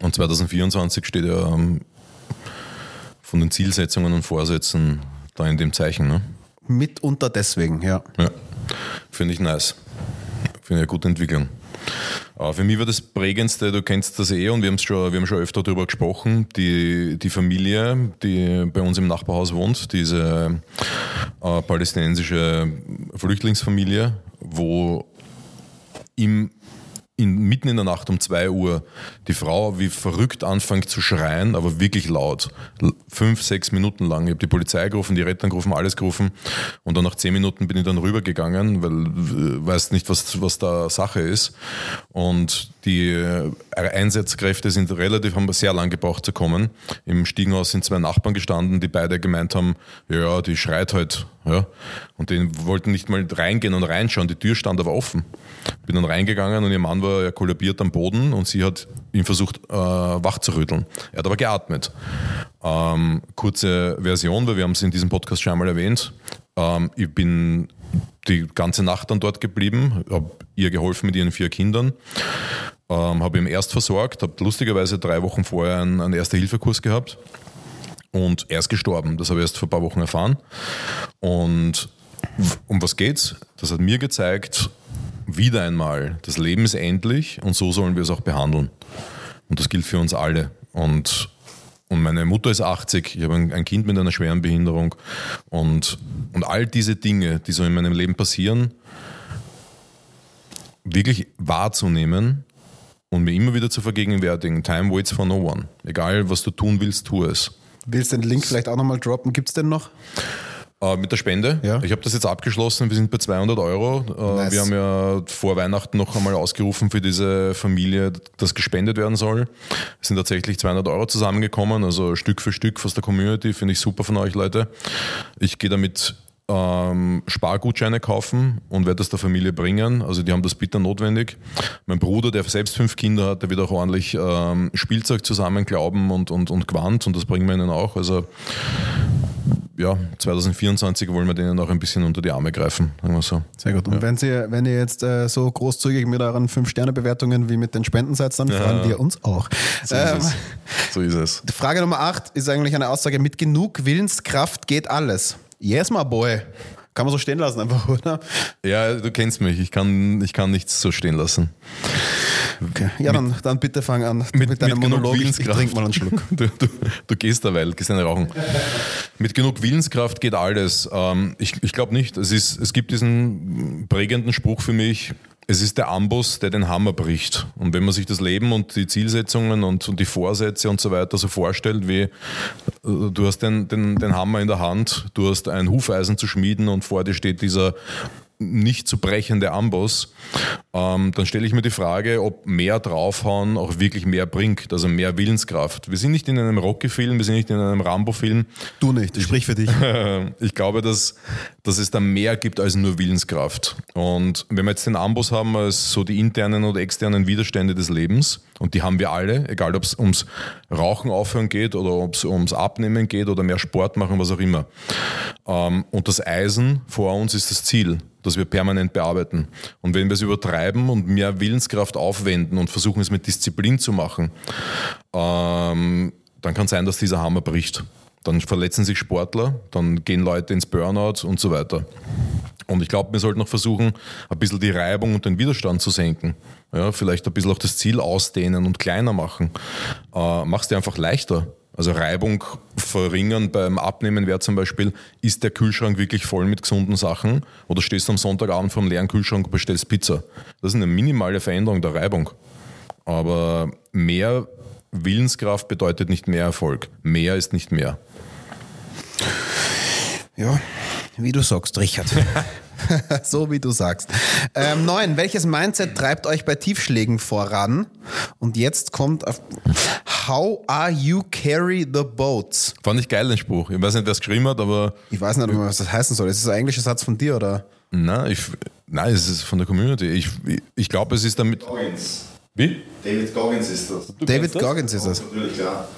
Und 2024 steht ja ähm, von den Zielsetzungen und Vorsätzen da in dem Zeichen. Ne? Mitunter deswegen, ja. Ja. Finde ich nice. Finde ich eine gute Entwicklung. Aber für mich war das prägendste, du kennst das eh und wir, schon, wir haben schon öfter darüber gesprochen, die, die Familie, die bei uns im Nachbarhaus wohnt, diese äh, palästinensische Flüchtlingsfamilie, wo im in, mitten in der Nacht um 2 Uhr die Frau wie verrückt anfängt zu schreien, aber wirklich laut. Fünf, sechs Minuten lang. Ich habe die Polizei gerufen, die Retter gerufen, alles gerufen. Und dann nach zehn Minuten bin ich dann rübergegangen, weil äh, weiß nicht, was, was da Sache ist. Und die äh, Einsatzkräfte sind relativ, haben sehr lang gebraucht zu kommen. Im Stiegenhaus sind zwei Nachbarn gestanden, die beide gemeint haben, ja, die schreit halt. Ja. Und die wollten nicht mal reingehen und reinschauen, die Tür stand aber offen. Bin dann reingegangen und ihr Mann war ja kollabiert am Boden und sie hat ihn versucht äh, wach zu rütteln. Er hat aber geatmet. Ähm, kurze Version, weil wir haben es in diesem Podcast schon einmal erwähnt. Ähm, ich bin die ganze Nacht dann dort geblieben, habe ihr geholfen mit ihren vier Kindern, ähm, habe ihn erst versorgt, habe lustigerweise drei Wochen vorher einen, einen Erste-Hilfe-Kurs gehabt und er ist gestorben. Das habe ich erst vor ein paar Wochen erfahren. Und um was geht's? Das hat mir gezeigt, wieder einmal, das Leben ist endlich und so sollen wir es auch behandeln. Und das gilt für uns alle. Und, und meine Mutter ist 80, ich habe ein, Kind mit einer schweren Behinderung und, und all diese Dinge, die so in meinem Leben passieren, wirklich wahrzunehmen und mir immer wieder zu vergegenwärtigen, time waits for no one. Egal, was du tun willst, tu es. Willst du den Link vielleicht auch nochmal droppen? Gibt es den noch? Äh, mit der Spende. Ja. Ich habe das jetzt abgeschlossen. Wir sind bei 200 Euro. Äh, Nice. Wir haben ja vor Weihnachten noch einmal ausgerufen für diese Familie, dass gespendet werden soll. Es sind tatsächlich 200 Euro zusammengekommen, also Stück für Stück aus der Community. Finde ich super von euch, Leute. Ich gehe damit ähm, Spargutscheine kaufen und werde das der Familie bringen. Also die haben das bitter notwendig. Mein Bruder, der selbst fünf Kinder hat, der wird auch ordentlich ähm, Spielzeug zusammenklauben und, und, und Gewand und das bringen wir ihnen auch. Also ja, 2024 wollen wir denen auch ein bisschen unter die Arme greifen, sagen wir so. Sehr gut. Und wenn, Sie, wenn ihr jetzt äh, so großzügig mit euren 5-Sterne-Bewertungen wie mit den Spenden seid, dann freuen wir uns auch. So Ähm, ist es. So ist es. Frage Nummer 8 ist eigentlich eine Aussage, mit genug Willenskraft geht alles. Yes, my boy. Kann man so stehen lassen einfach, oder? Ja, du kennst mich, ich kann, ich kann nichts so stehen lassen. Okay. Ja, dann, dann bitte fang an Mit, mit, deinem mit genug Monolog. Ich, ich Willenskraft. trink mal einen Schluck. Du, du, du gehst derweil, gehst eine rauchen. Mit genug Willenskraft geht alles. Ähm, ich ich glaube nicht. Es, ist, es gibt diesen prägenden Spruch für mich. Es ist der Amboss, der den Hammer bricht. Und wenn man sich das Leben und die Zielsetzungen und, und die Vorsätze und so weiter so vorstellt, wie äh, du hast den, den, den Hammer in der Hand, du hast ein Hufeisen zu schmieden und vor dir steht dieser nicht zu brechende Amboss, ähm, dann stelle ich mir die Frage, ob mehr draufhauen auch wirklich mehr bringt, also mehr Willenskraft. Wir sind nicht in einem Rocky-Film, wir sind nicht in einem Rambo-Film. Du nicht, ich sprich für dich. Ich glaube, dass, dass es da mehr gibt als nur Willenskraft. Und wenn wir jetzt den Amboss haben als so die internen oder externen Widerstände des Lebens, und die haben wir alle, egal ob es ums Rauchen aufhören geht oder ob es ums Abnehmen geht oder mehr Sport machen, was auch immer. Ähm, und das Eisen vor uns ist das Ziel, das wir permanent bearbeiten. Und wenn wir es übertreiben und mehr Willenskraft aufwenden und versuchen es mit Disziplin zu machen, ähm, dann kann sein, dass dieser Hammer bricht. Dann verletzen sich Sportler, dann gehen Leute ins Burnout und so weiter. Und ich glaube, wir sollten noch versuchen, ein bisschen die Reibung und den Widerstand zu senken. Ja, vielleicht ein bisschen auch das Ziel ausdehnen und kleiner machen. Äh, Mach es dir einfach leichter. Also Reibung verringern beim Abnehmen wäre zum Beispiel, ist der Kühlschrank wirklich voll mit gesunden Sachen oder stehst du am Sonntagabend vor dem leeren Kühlschrank und bestellst Pizza. Das ist eine minimale Veränderung der Reibung. Aber mehr Willenskraft bedeutet nicht mehr Erfolg. Mehr ist nicht mehr. Ja, wie du sagst, Richard. so wie du sagst. Ähm, neun, welches Mindset treibt euch bei Tiefschlägen voran? Und jetzt kommt auf How are you carry the boats? Fand ich geil, den Spruch. Ich weiß nicht, wer es geschrieben hat, aber Ich weiß nicht, was das heißen soll. Ist das ein englischer Satz von dir oder? na, ich, nein, es ist von der Community. Ich, ich, ich glaube, es ist damit. Goggins. Wie? David Goggins ist das. David Goggins ist das. Natürlich, klar.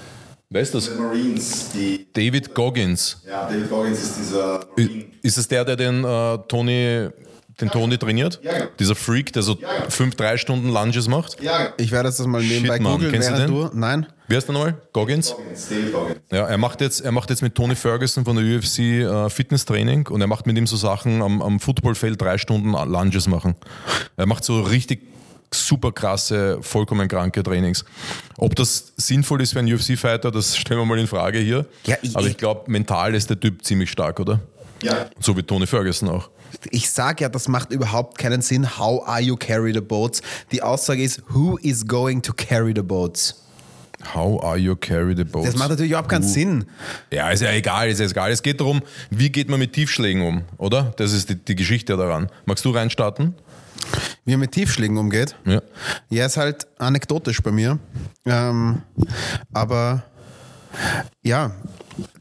Wer ist das? Die Marines, die. David Goggins. Ja, David Goggins ist dieser Marine. Ist es der, der den äh, Tony, den Tony trainiert? Ja, genau. Dieser Freak, der so Ja, genau. fünf, drei Stunden Lunges macht? Ja, Ich werde jetzt das mal nebenbei Shit, googeln, Kennst du den? du. Nein. Wer ist der nochmal? Goggins? Goggins, David Goggins. Ja, er macht jetzt, er macht jetzt mit Tony Ferguson von der UFC äh, Fitnesstraining und er macht mit ihm so Sachen am, am Footballfeld drei Stunden Lunges machen. Er macht so richtig super krasse, vollkommen kranke Trainings. Ob das sinnvoll ist für einen UFC-Fighter, das stellen wir mal in Frage hier. Ja, ich- Aber ich glaube, mental ist der Typ ziemlich stark, oder? Ja, So wie Tony Ferguson auch. Ich sage ja, das macht überhaupt keinen Sinn. How are you carry the boats? Die Aussage ist, who is going to carry the boats? How are you carry the boat? Das macht natürlich überhaupt keinen Sinn. Ja, ist ja egal, ist ja egal. Es geht darum, wie geht man mit Tiefschlägen um, oder? Das ist die, die Geschichte daran. Magst du reinstarten? Wie er mit Tiefschlägen umgeht. Ja. Ja, ist halt anekdotisch bei mir. Ähm, aber ja,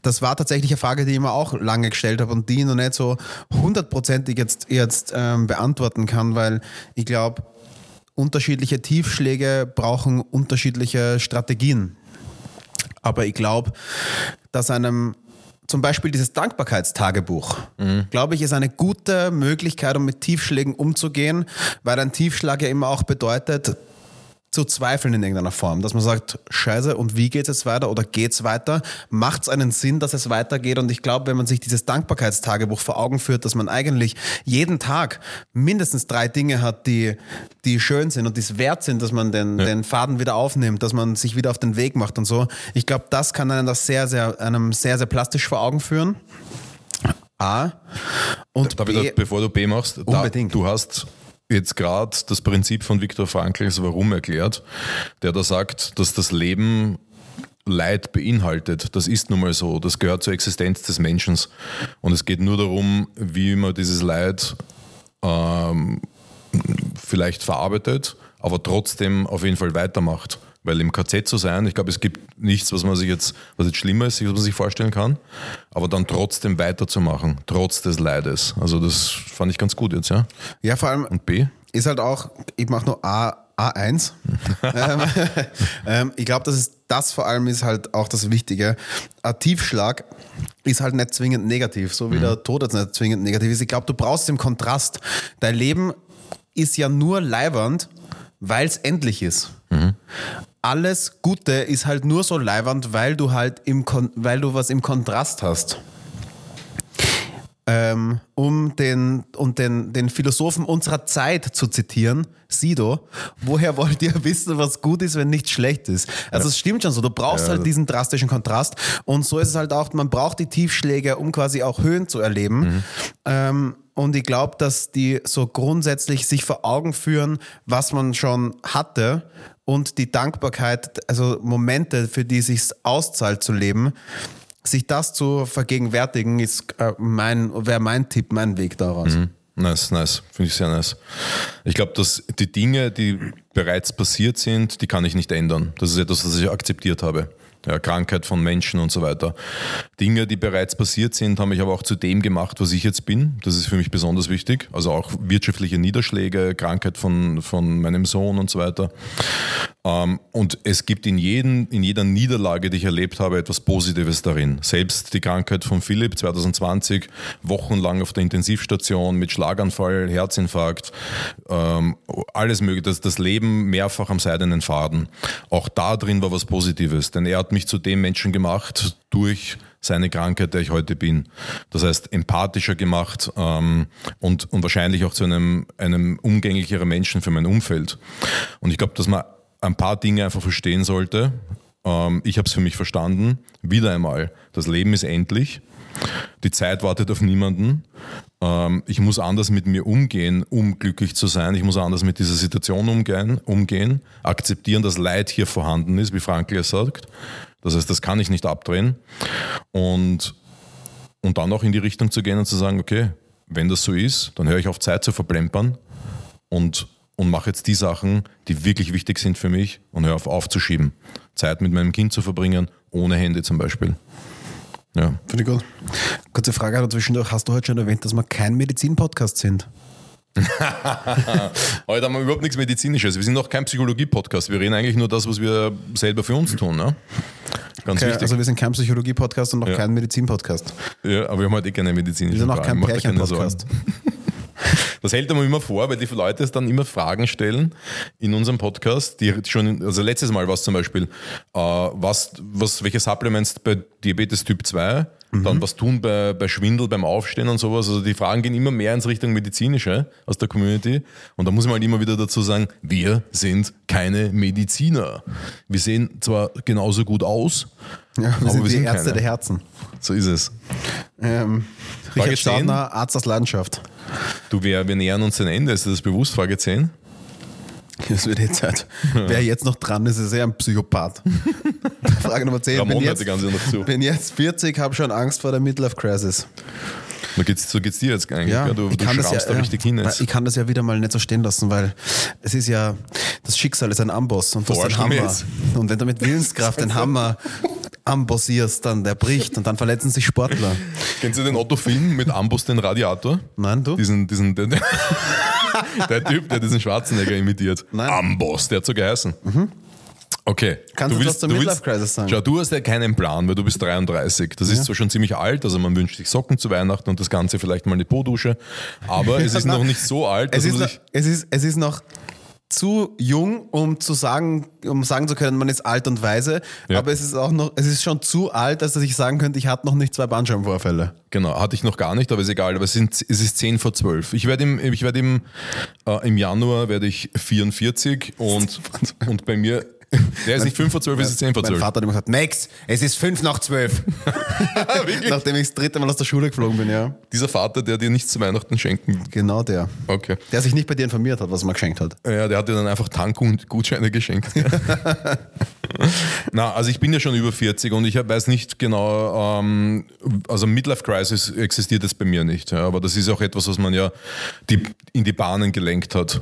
das war tatsächlich eine Frage, die ich mir auch lange gestellt habe und die ich noch nicht so hundertprozentig jetzt, jetzt ähm, beantworten kann, weil ich glaube, unterschiedliche Tiefschläge brauchen unterschiedliche Strategien. Aber ich glaube, dass einem zum Beispiel dieses Dankbarkeitstagebuch, glaube ich, ist eine gute Möglichkeit, um mit Tiefschlägen umzugehen, weil ein Tiefschlag ja immer auch bedeutet, zu zweifeln in irgendeiner Form, dass man sagt, scheiße, und wie geht es jetzt weiter oder geht es weiter? Macht es einen Sinn, dass es weitergeht? Und ich glaube, wenn man sich dieses Dankbarkeitstagebuch vor Augen führt, dass man eigentlich jeden Tag mindestens drei Dinge hat, die, die schön sind und die es wert sind, dass man den, den Faden wieder aufnimmt, dass man sich wieder auf den Weg macht und so. Ich glaube, das kann einem das sehr, sehr, einem sehr, sehr plastisch vor Augen führen. A. Und Darf ich B. da, bevor du B machst, da, du hast jetzt gerade das Prinzip von Viktor Frankls Warum erklärt, der da sagt, dass das Leben Leid beinhaltet. Das ist nun mal so. Das gehört zur Existenz des Menschen. Und es geht nur darum, wie man dieses Leid ähm, vielleicht verarbeitet, aber trotzdem auf jeden Fall weitermacht. Weil im KZ zu sein, ich glaube, es gibt nichts, was man sich jetzt, was jetzt schlimmer ist, was man sich vorstellen kann, aber dann trotzdem weiterzumachen, trotz des Leides. Also das fand ich ganz gut jetzt, ja. Ja, vor allem Und B? ist halt auch, ich mache nur A, A1. ähm, ähm, ich glaube, das ist das vor allem ist halt auch das Wichtige. Ein Tiefschlag ist halt nicht zwingend negativ, so wie der Tod jetzt nicht zwingend negativ ist. Ich glaube, du brauchst den Kontrast. Dein Leben ist ja nur leibernd, weil es endlich ist. Alles Gute ist halt nur so leibernd, weil du halt im Kon weil du was im Kontrast hast. Ähm, um den, um den, den Philosophen unserer Zeit zu zitieren, Sido, woher wollt ihr wissen, was gut ist, wenn nichts schlecht ist? Also es stimmt schon so, du brauchst halt diesen drastischen Kontrast. Und so ist es halt auch, man braucht die Tiefschläge, um quasi auch Höhen zu erleben. Ähm, und ich glaube, dass die so grundsätzlich sich vor Augen führen, was man schon hatte und die Dankbarkeit, also Momente, für die es sich auszahlt zu leben, sich das zu vergegenwärtigen, ist äh, mein, wäre mein Tipp, mein Weg daraus. Nice, nice. Finde ich sehr nice. Ich glaube, dass die Dinge, die bereits passiert sind, die kann ich nicht ändern. Das ist etwas, was ich akzeptiert habe. Ja, Krankheit von Menschen und so weiter. Dinge, die bereits passiert sind, haben mich aber auch zu dem gemacht, was ich jetzt bin. Das ist für mich besonders wichtig. Also auch wirtschaftliche Niederschläge, Krankheit von, von meinem Sohn und so weiter. Ähm, und es gibt in, jeden, in jeder Niederlage, die ich erlebt habe, etwas Positives darin. Selbst die Krankheit von Philipp 2020, wochenlang auf der Intensivstation mit Schlaganfall, Herzinfarkt, ähm, alles mögliche. Das, das Leben mehrfach am seidenen Faden. Auch da drin war was Positives, denn er hat mich zu dem Menschen gemacht durch seine Krankheit, der ich heute bin. Das heißt, empathischer gemacht ähm, und, und wahrscheinlich auch zu einem, einem umgänglicheren Menschen für mein Umfeld. Und ich glaube, dass man ein paar Dinge einfach verstehen sollte. Ähm, ich habe es für mich verstanden. Wieder einmal, das Leben ist endlich. Die Zeit wartet auf niemanden. Ähm, ich muss anders mit mir umgehen, um glücklich zu sein. Ich muss anders mit dieser Situation umgehen, umgehen. akzeptieren, dass Leid hier vorhanden ist, wie Frankl ja sagt. Das heißt, das kann ich nicht abdrehen. Und, und dann auch in die Richtung zu gehen und zu sagen, okay, wenn das so ist, dann höre ich auf Zeit zu verplempern und, und mache jetzt die Sachen, die wirklich wichtig sind für mich und höre auf aufzuschieben. Zeit mit meinem Kind zu verbringen, ohne Handy zum Beispiel. Ja. Finde ich gut. Kurze Frage dazwischen. Hast du heute schon erwähnt, dass wir kein Medizin-Podcast sind? Heute haben wir überhaupt nichts Medizinisches. Wir sind noch kein Psychologie-Podcast. Wir reden eigentlich nur das, was wir selber für uns tun. Ne? Ganz Okay, wichtig. also wir sind kein Psychologie-Podcast und noch Ja. kein Medizin-Podcast. ja, aber wir haben heute eh keine medizinischen Wir sind auch kein. Pärchen-Podcast. Das hält man immer vor, weil die Leute es dann immer Fragen stellen in unserem Podcast. Die schon, also letztes Mal war es zum Beispiel, äh, was, was, welche Supplements bei Diabetes Typ 2, Mhm. dann was tun bei, bei Schwindel beim Aufstehen und sowas. Also die Fragen gehen immer mehr ins Richtung medizinische aus der Community. Und da muss man halt immer wieder dazu sagen, wir sind keine Mediziner. Wir sehen zwar genauso gut aus, Ja, wir aber sind wir die sind Ärzte keine. der Herzen. So ist es. Ähm, Frage Richard 10. Staudner, Arzt aus Leidenschaft. Du, wir, wir nähern uns dem Ende. Ist dir das bewusst? Frage 10. Das wird jetzt halt. Wer jetzt noch dran ist, ist eher ein Psychopath. Frage Nummer 10. Ramon bin jetzt, die ganze noch zu. bin jetzt 40, habe schon Angst vor der Midlife Crisis. So geht's, so geht's dir jetzt eigentlich. Ja, du ich du kann das ja, da richtig hin ja, jetzt. Ich kann das ja wieder mal nicht so stehen lassen, weil es ist ja, das Schicksal ist ein Amboss und du hast einen Hammer. Und wenn du mit Willenskraft den Hammer ambossierst, dann der bricht und dann verletzen sich Sportler. Kennst du den Otto-Film mit Ambus den Radiator? Nein, du? Diesen, diesen, der, der Typ, der diesen Schwarzenegger imitiert. Nein. Amboss, der hat so geheißen. Okay. Kannst du was zur Midlife Crisis sagen? Schau, du hast ja keinen Plan, weil du bist 33. Das ist zwar schon ziemlich alt, also man wünscht sich Socken zu Weihnachten und das Ganze vielleicht mal eine Po-Dusche, aber es ist noch nicht so alt, Es ist, noch, es, ist, es ist noch zu jung, um zu sagen, um sagen zu können, man ist alt und weise, Ja. aber es ist auch noch, es ist schon zu alt, als dass ich sagen könnte, ich hatte noch nicht zwei Bandscheibenvorfälle. Genau, hatte ich noch gar nicht, aber ist egal. Aber es, sind, es ist 10 vor 12. Ich werde im, ich werde im, äh, im Januar werde ich 44 und, und bei mir, der ist nicht 5 vor 12, es ist 10 vor Mein 12. Vater hat immer gesagt, Max, es ist fünf nach zwölf. Nachdem ich das dritte Mal aus der Schule geflogen bin, ja. Dieser Vater, der dir nichts zu Weihnachten schenken. Genau der. Okay. Der sich nicht bei dir informiert hat, was er mir geschenkt hat. Ja, der hat dir dann einfach Tank- und Gutscheine geschenkt. Na, also ich bin ja schon über 40 und ich weiß nicht genau, ähm, also Midlife Crisis existiert jetzt bei mir nicht, ja, aber das ist auch etwas, was man ja die, in die Bahnen gelenkt hat.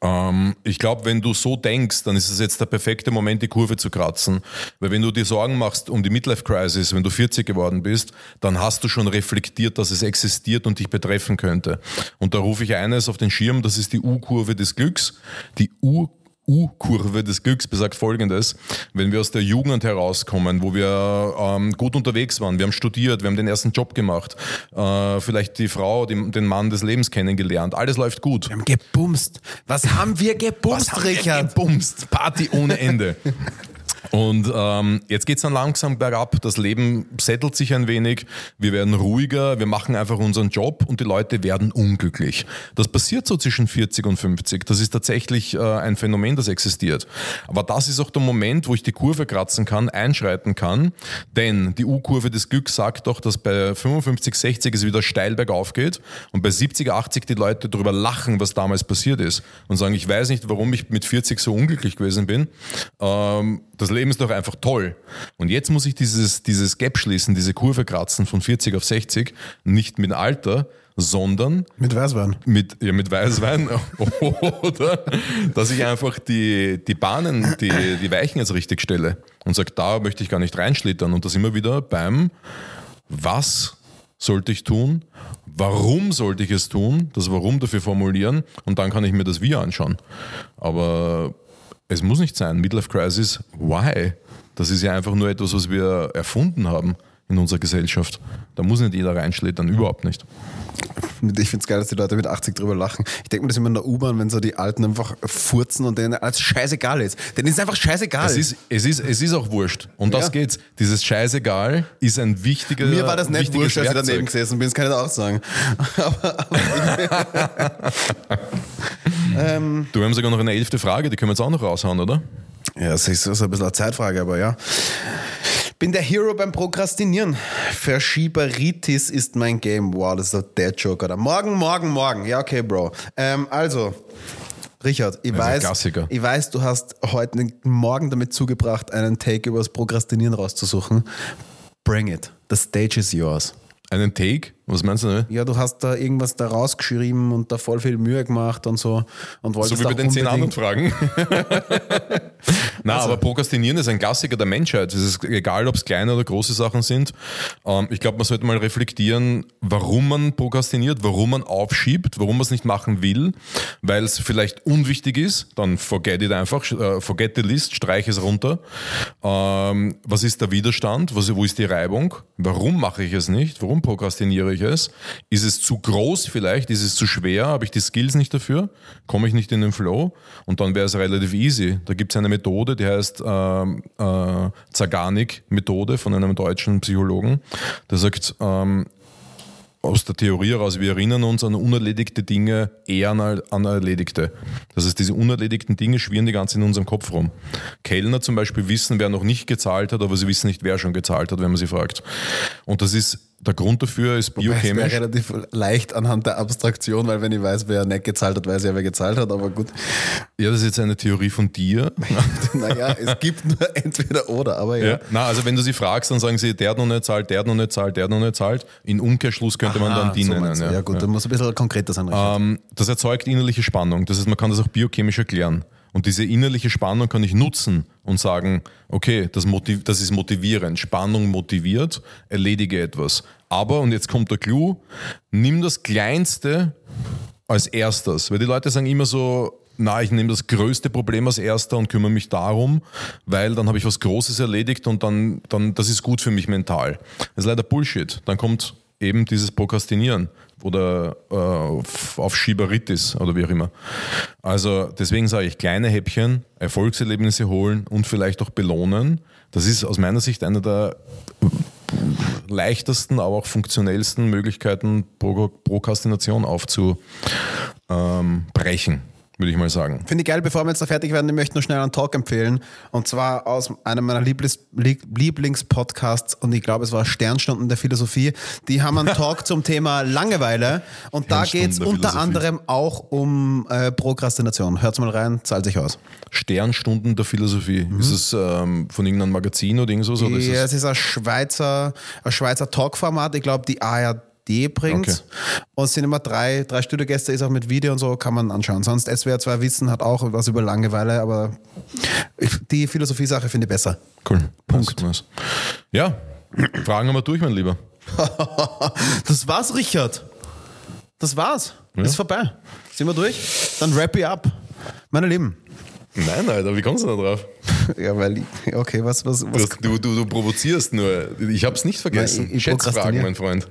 Ähm, ich glaube, wenn du so denkst, dann ist es jetzt der perfekte Moment, die Kurve zu kratzen. Weil wenn du dir Sorgen machst um die Midlife Crisis, wenn du 40 geworden bist, dann hast du schon reflektiert, dass es existiert und dich betreffen könnte. Und da rufe ich eines auf den Schirm, das ist die U-Kurve des Glücks. Die U U-Kurve des Glücks besagt folgendes, wenn wir aus der Jugend herauskommen, wo wir ähm, gut unterwegs waren, wir haben studiert, wir haben den ersten Job gemacht, äh, vielleicht die Frau, die, den Mann des Lebens kennengelernt, alles läuft gut. Wir haben gebumst. Was haben wir gebumst, haben wir Richard? gebumst? Party ohne Ende. Und ähm, jetzt geht's dann langsam bergab. Das Leben settelt sich ein wenig. Wir werden ruhiger. Wir machen einfach unseren Job und die Leute werden unglücklich. Das passiert so zwischen 40 und 50. Das ist tatsächlich äh, ein Phänomen, das existiert. Aber das ist auch der Moment, wo ich die Kurve kratzen kann, einschreiten kann. Denn die U-Kurve des Glücks sagt doch, dass bei 55, 60 es wieder steil bergauf geht und bei 70, 80 die Leute darüber lachen, was damals passiert ist und sagen, ich weiß nicht, warum ich mit 40 so unglücklich gewesen bin. Ähm, das Leben ist doch einfach toll. Und jetzt muss ich dieses, dieses Gap schließen, diese Kurve kratzen von 40 auf 60, nicht mit Alter, sondern Mit Weißwein. mit, ja, mit Weißwein oder dass ich einfach die, die Bahnen, die, die Weichen jetzt richtig stelle und sage, da möchte ich gar nicht reinschlittern. Und das immer wieder beim Was sollte ich tun? Warum sollte ich es tun? Das Warum dafür formulieren und dann kann ich mir das Wie anschauen. Aber es muss nicht sein. Midlife Crisis, why? Das ist ja einfach nur etwas, was wir erfunden haben in unserer Gesellschaft. Da muss nicht jeder reinschlittern, überhaupt nicht. Ich finde es geil, dass die Leute mit 80 drüber lachen. Ich denke mir das immer in der U-Bahn, wenn so die Alten einfach furzen und denen alles scheißegal ist. Denen ist einfach scheißegal. Es ist, es, ist, es ist auch wurscht. Und das Ja. geht's. Dieses Scheißegal ist ein wichtiger Mir war das nicht wurscht, als ich Werkzeug. daneben gesessen bin, das kann ich auch sagen. Du, wir haben sogar noch eine elfte Frage, die können wir jetzt auch noch raushauen, oder? Ja, das ist so ein bisschen eine Zeitfrage, aber ja. Bin der Hero beim Prokrastinieren. Verschieberitis ist mein Game. Wow, das ist ein Dead-Joke, oder? Morgen, morgen, morgen. Ja, okay, Bro. Ähm, also, Richard, ich Das ist weiß, ich weiß, du hast heute Morgen damit zugebracht, einen Take über das Prokrastinieren rauszusuchen. Bring it. The stage is yours. Einen Take? Was meinst du? Ne? Ja, du hast da irgendwas da rausgeschrieben und da voll viel Mühe gemacht und so. Und wolltest So wie bei den zehn anderen Fragen. Na, Also- aber Prokrastinieren ist ein Klassiker der Menschheit. Es ist egal, ob es kleine oder große Sachen sind. Ähm, ich glaube, man sollte mal reflektieren, warum man prokrastiniert, warum man aufschiebt, warum man es nicht machen will, weil es vielleicht unwichtig ist. Dann forget it einfach, äh, forget the list, streich es runter. Ähm, was ist der Widerstand? Wo ist die Reibung? Warum mache ich es nicht? Warum prokrastiniere ich es? Ist es zu groß vielleicht? Ist es zu schwer? Habe ich die Skills nicht dafür? Komme ich nicht in den Flow? Und dann wäre es relativ easy. Da gibt es eine Methode, die heißt ähm, äh, Zaganik-Methode von einem deutschen Psychologen. Der sagt, ähm, aus der Theorie heraus, wir erinnern uns an unerledigte Dinge eher an, an erledigte. Das heißt, diese unerledigten Dinge schwirren die ganze in unserem Kopf rum. Kellner zum Beispiel wissen, wer noch nicht gezahlt hat, aber sie wissen nicht, wer schon gezahlt hat, wenn man sie fragt. Und das ist, der Grund dafür ist Es wäre biochemisch. relativ leicht anhand der Abstraktion, weil wenn ich weiß, wer nicht gezahlt hat, weiß ich ja, wer gezahlt hat, aber gut. Ja, das ist jetzt eine Theorie von dir. Naja, es gibt nur entweder oder, aber ja. Ja. Na, also wenn du sie fragst, dann sagen sie, der hat noch nicht zahlt, der hat noch nicht zahlt, der hat noch nicht zahlt. In Umkehrschluss könnte man dann die so nennen. du. ja, gut, dann muss ein bisschen konkreter sein. Ähm, das erzeugt innerliche Spannung. Das heißt, man kann das auch biochemisch erklären. Und diese innerliche Spannung kann ich nutzen und sagen, okay, das, das ist motivierend. Spannung motiviert, erledige etwas. Aber, und jetzt kommt der Clou, nimm das Kleinste als erstes. Weil die Leute sagen immer so, na, ich nehme das größte Problem als erster und kümmere mich darum, weil dann habe ich was Großes erledigt und dann, dann das ist gut für mich mental. Das ist leider Bullshit. Dann kommt eben dieses Prokrastinieren oder äh, auf Schieberitis oder wie auch immer. Also deswegen sage ich, kleine Häppchen, Erfolgserlebnisse holen und vielleicht auch belohnen. Das ist aus meiner Sicht einer der leichtesten, aber auch funktionellsten Möglichkeiten, Pro Prokrastination aufzubrechen, würde ich mal sagen. Finde ich geil, bevor wir jetzt da fertig werden, ich möchte nur schnell einen Talk empfehlen. Und zwar aus einem meiner Lieblings Lie- Lieblingspodcasts und ich glaube, es war Sternstunden der Philosophie. Die haben einen Talk zum Thema Langeweile und da geht es unter anderem auch um äh, Prokrastination. Hört's mal rein, zahlt sich aus. Sternstunden der Philosophie. Ist es ähm, von irgendeinem Magazin oder irgendwas? Ja, es es ist ein Schweizer, ein Schweizer Talkformat. Ich glaube, die ARD bringt Okay. Und es sind immer drei, drei Studiogäste, ist auch mit Video und so, kann man anschauen. Sonst SWR 2 Wissen hat auch was über Langeweile, aber die Philosophie-Sache finde ich besser. cool. Punkt. Nice. Ja, fragen wir mal durch, mein Lieber. das war's, Richard. Das war's. Ist vorbei. Sind wir durch? Dann wrap ich up. Meine Lieben. Nein, Alter, wie kommst du da drauf? Ja, weil, okay, was, was, was? du, du, du provozierst nur. Ich hab's nicht vergessen. Nein, ich- ich Schätzfragen, mein Freund.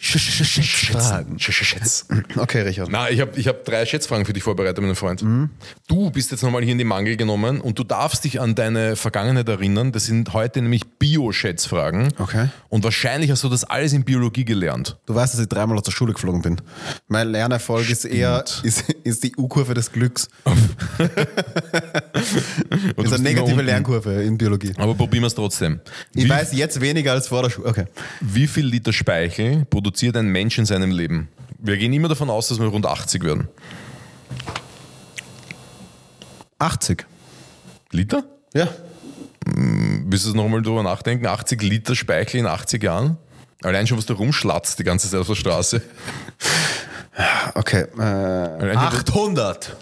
Sch- sch- sch- Schätzfragen. Schätz. Okay, Richard. Na, ich habe ich hab drei Schätzfragen für dich vorbereitet, mein Freund. Mhm. Du bist jetzt nochmal hier in die Mangel genommen und du darfst dich an deine Vergangenheit erinnern. Das sind heute nämlich Bio-Schätzfragen. Okay. Und wahrscheinlich hast du das alles in Biologie gelernt. Du weißt, dass ich dreimal aus der Schule geflogen bin. Mein Lernerfolg ist eher ist, ist die U-Kurve des Glücks. Ist eine immer negative. Lernkurve in Biologie. Aber probieren wir es trotzdem. Ich wie, weiß jetzt weniger als vor der Schule. Okay. wie viel Liter Speichel produziert ein Mensch in seinem Leben? Wir gehen immer davon aus, dass wir rund 80 werden. 80. Liter? Ja. Willst du es nochmal drüber nachdenken? 80 Liter Speichel in 80 Jahren? Allein schon, was du rumschlatzt die ganze Zeit auf der Straße. Okay. Äh, Allein schon, 800.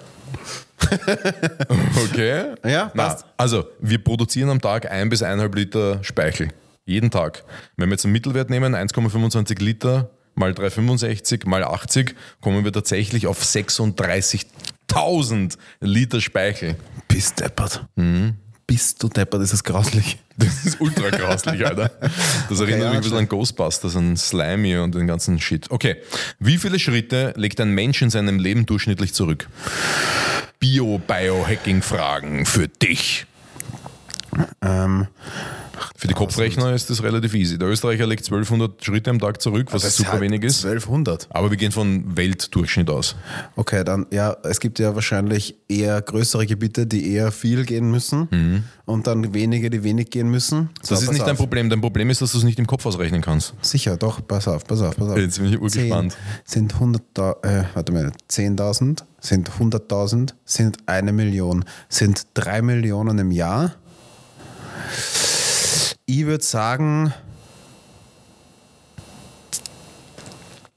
Okay. Ja, Na, passt. also, wir produzieren am Tag ein bis eineinhalb Liter Speichel. Jeden Tag. Wenn wir jetzt einen Mittelwert nehmen, 1,25 Liter mal 3,65 mal 80, kommen wir tatsächlich auf 36.000 Liter Speichel. Bist deppert. Mhm. Bist du deppert, das ist grauslich. Das ist ultra grauslich, Alter. Das erinnert ja, mich ein bisschen an Ghostbusters, an Slimy und den ganzen Shit. Okay. Wie viele Schritte legt ein Mensch in seinem Leben durchschnittlich zurück? Bio-Biohacking-Fragen für dich. Ähm, Für die Kopfrechner ist das relativ easy. Der Österreicher legt 1200 Schritte am Tag zurück, was das super hat wenig ist. 1200. Aber wir gehen von Weltdurchschnitt aus. Okay, dann, ja, es gibt ja wahrscheinlich eher größere Gebiete, die eher viel gehen müssen und dann wenige, die wenig gehen müssen. So, Mhm. Das ist nicht dein auf. Problem. Dein Problem ist, dass du es nicht im Kopf ausrechnen kannst. Sicher, doch, pass auf, pass auf, pass auf. Jetzt bin ich urgespannt. 10 sind 100.000, äh, warte mal, 10.000, sind 100.000, sind eine Million, sind drei Millionen im Jahr. Ich würde sagen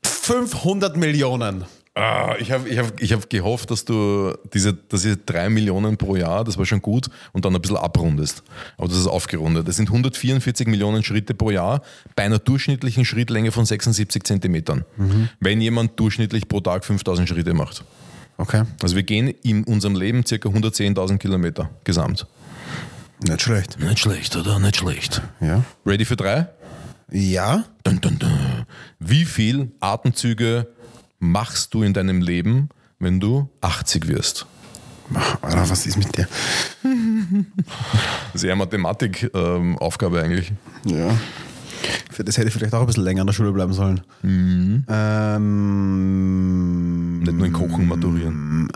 500 Millionen. Ah, ich habe ich hab, ich hab gehofft, dass du diese, diese drei Millionen pro Jahr, das war schon gut, und dann ein bisschen abrundest. Aber das ist aufgerundet. Das sind 144 Millionen Schritte pro Jahr bei einer durchschnittlichen Schrittlänge von 76 Zentimetern. Wenn jemand durchschnittlich pro Tag 5000 Schritte macht. Okay. Also wir gehen in unserem Leben circa 110.000 Kilometer gesamt. Nicht schlecht. Nicht schlecht, oder? Nicht schlecht. Ja. Ready für drei? Ja. Dun, dun, dun. Wie viel Atemzüge machst du in deinem Leben, wenn du 80 wirst? Alter, was ist mit dir? Sehr Mathematik-Aufgabe eigentlich. Ja. Für das hätte ich vielleicht auch ein bisschen länger an der Schule bleiben sollen. Ähm, Nicht nur in Kochen maturieren.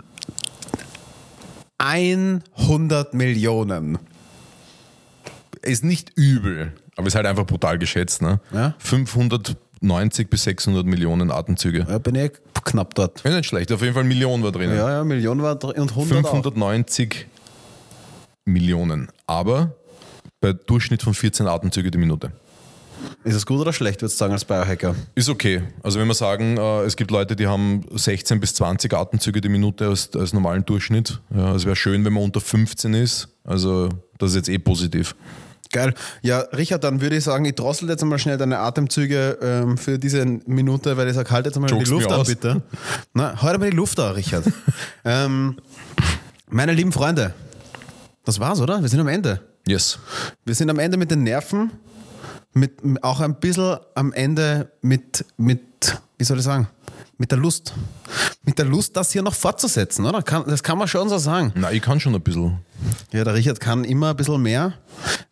100 Millionen. Ist nicht übel, aber ist halt einfach brutal geschätzt. Ne? Ja. 590 bis 600 Millionen Atemzüge. Ja, bin ich knapp dort. Ja, nicht schlecht, auf jeden Fall Millionen war drinnen. Ja, ja, Millionen war drin und 100 auch. 590 Millionen, aber bei Durchschnitt von 14 Atemzüge die Minute. Ist es gut oder schlecht, würdest du sagen, als Biohacker? Ist okay. Also wenn wir sagen, äh, es gibt Leute, die haben 16 bis 20 Atemzüge die Minute als, als normalen Durchschnitt. Ja, es wäre schön, wenn man unter 15 ist. Also das ist jetzt eh positiv. Geil. Ja, Richard, dann würde ich sagen, ich drossel jetzt einmal schnell deine Atemzüge ähm, für diese Minute, weil ich sage, halt jetzt einmal Jokst die Luft an, aus. bitte. Na, halt mal die Luft an, Richard. ähm, meine lieben Freunde, das war's, oder? Wir sind am Ende. Yes. Wir sind am Ende mit den Nerven, mit, auch ein bisschen am Ende mit, mit, wie soll ich sagen, mit der Lust. Mit der Lust, das hier noch fortzusetzen, oder? Kann, das kann man schon so sagen. Na, ich kann schon ein bisschen. Ja, der Richard kann immer ein bisschen mehr.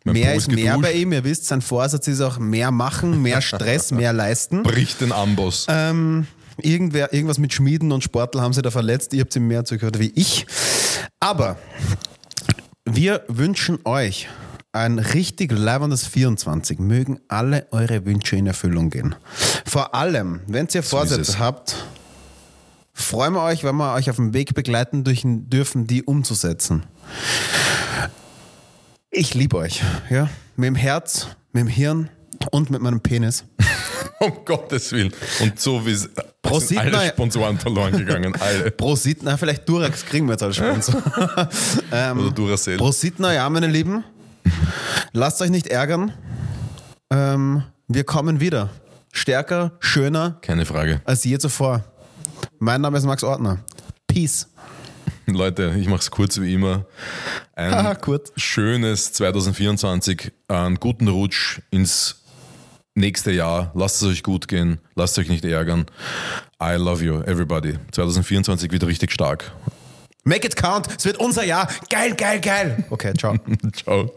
Mein mehr Po ist ist mehr geduscht. bei ihm. Ihr wisst, sein Vorsatz ist auch mehr machen, mehr Stress, mehr leisten. Bricht den Amboss. Ähm, irgendwer, irgendwas mit Schmieden und Sportler haben sie da verletzt. Ihr habt sie mehr zugehört wie ich. Aber wir wünschen euch ein richtig leibendes 24. Mögen alle eure Wünsche in Erfüllung gehen. Vor allem, wenn ihr Vorsätze es. habt, freuen wir euch, wenn wir euch auf dem Weg begleiten durch, dürfen, die umzusetzen. Ich liebe euch. Ja? Mit dem Herz, mit dem Hirn und mit meinem Penis. Um Gottes Willen. Und so wie es sind alle. Sponsoren verloren gegangen. Alle. Prosit, na vielleicht Durex kriegen wir jetzt als Sponsor. ähm, Oder Duracell. Prosit, na ja, meine Lieben. Lasst euch nicht ärgern. Ähm, wir kommen wieder. Stärker, schöner Keine Frage. als je zuvor. Mein Name ist Max Ortner. Peace. Leute, ich mache es kurz wie immer. Ein kurz. schönes 2024, einen guten Rutsch ins nächste Jahr. Lasst es euch gut gehen, lasst euch nicht ärgern. I love you, everybody. 2024 wird richtig stark. Make it count. Es wird unser Jahr. Geil, geil, geil. Okay, ciao. Ciao.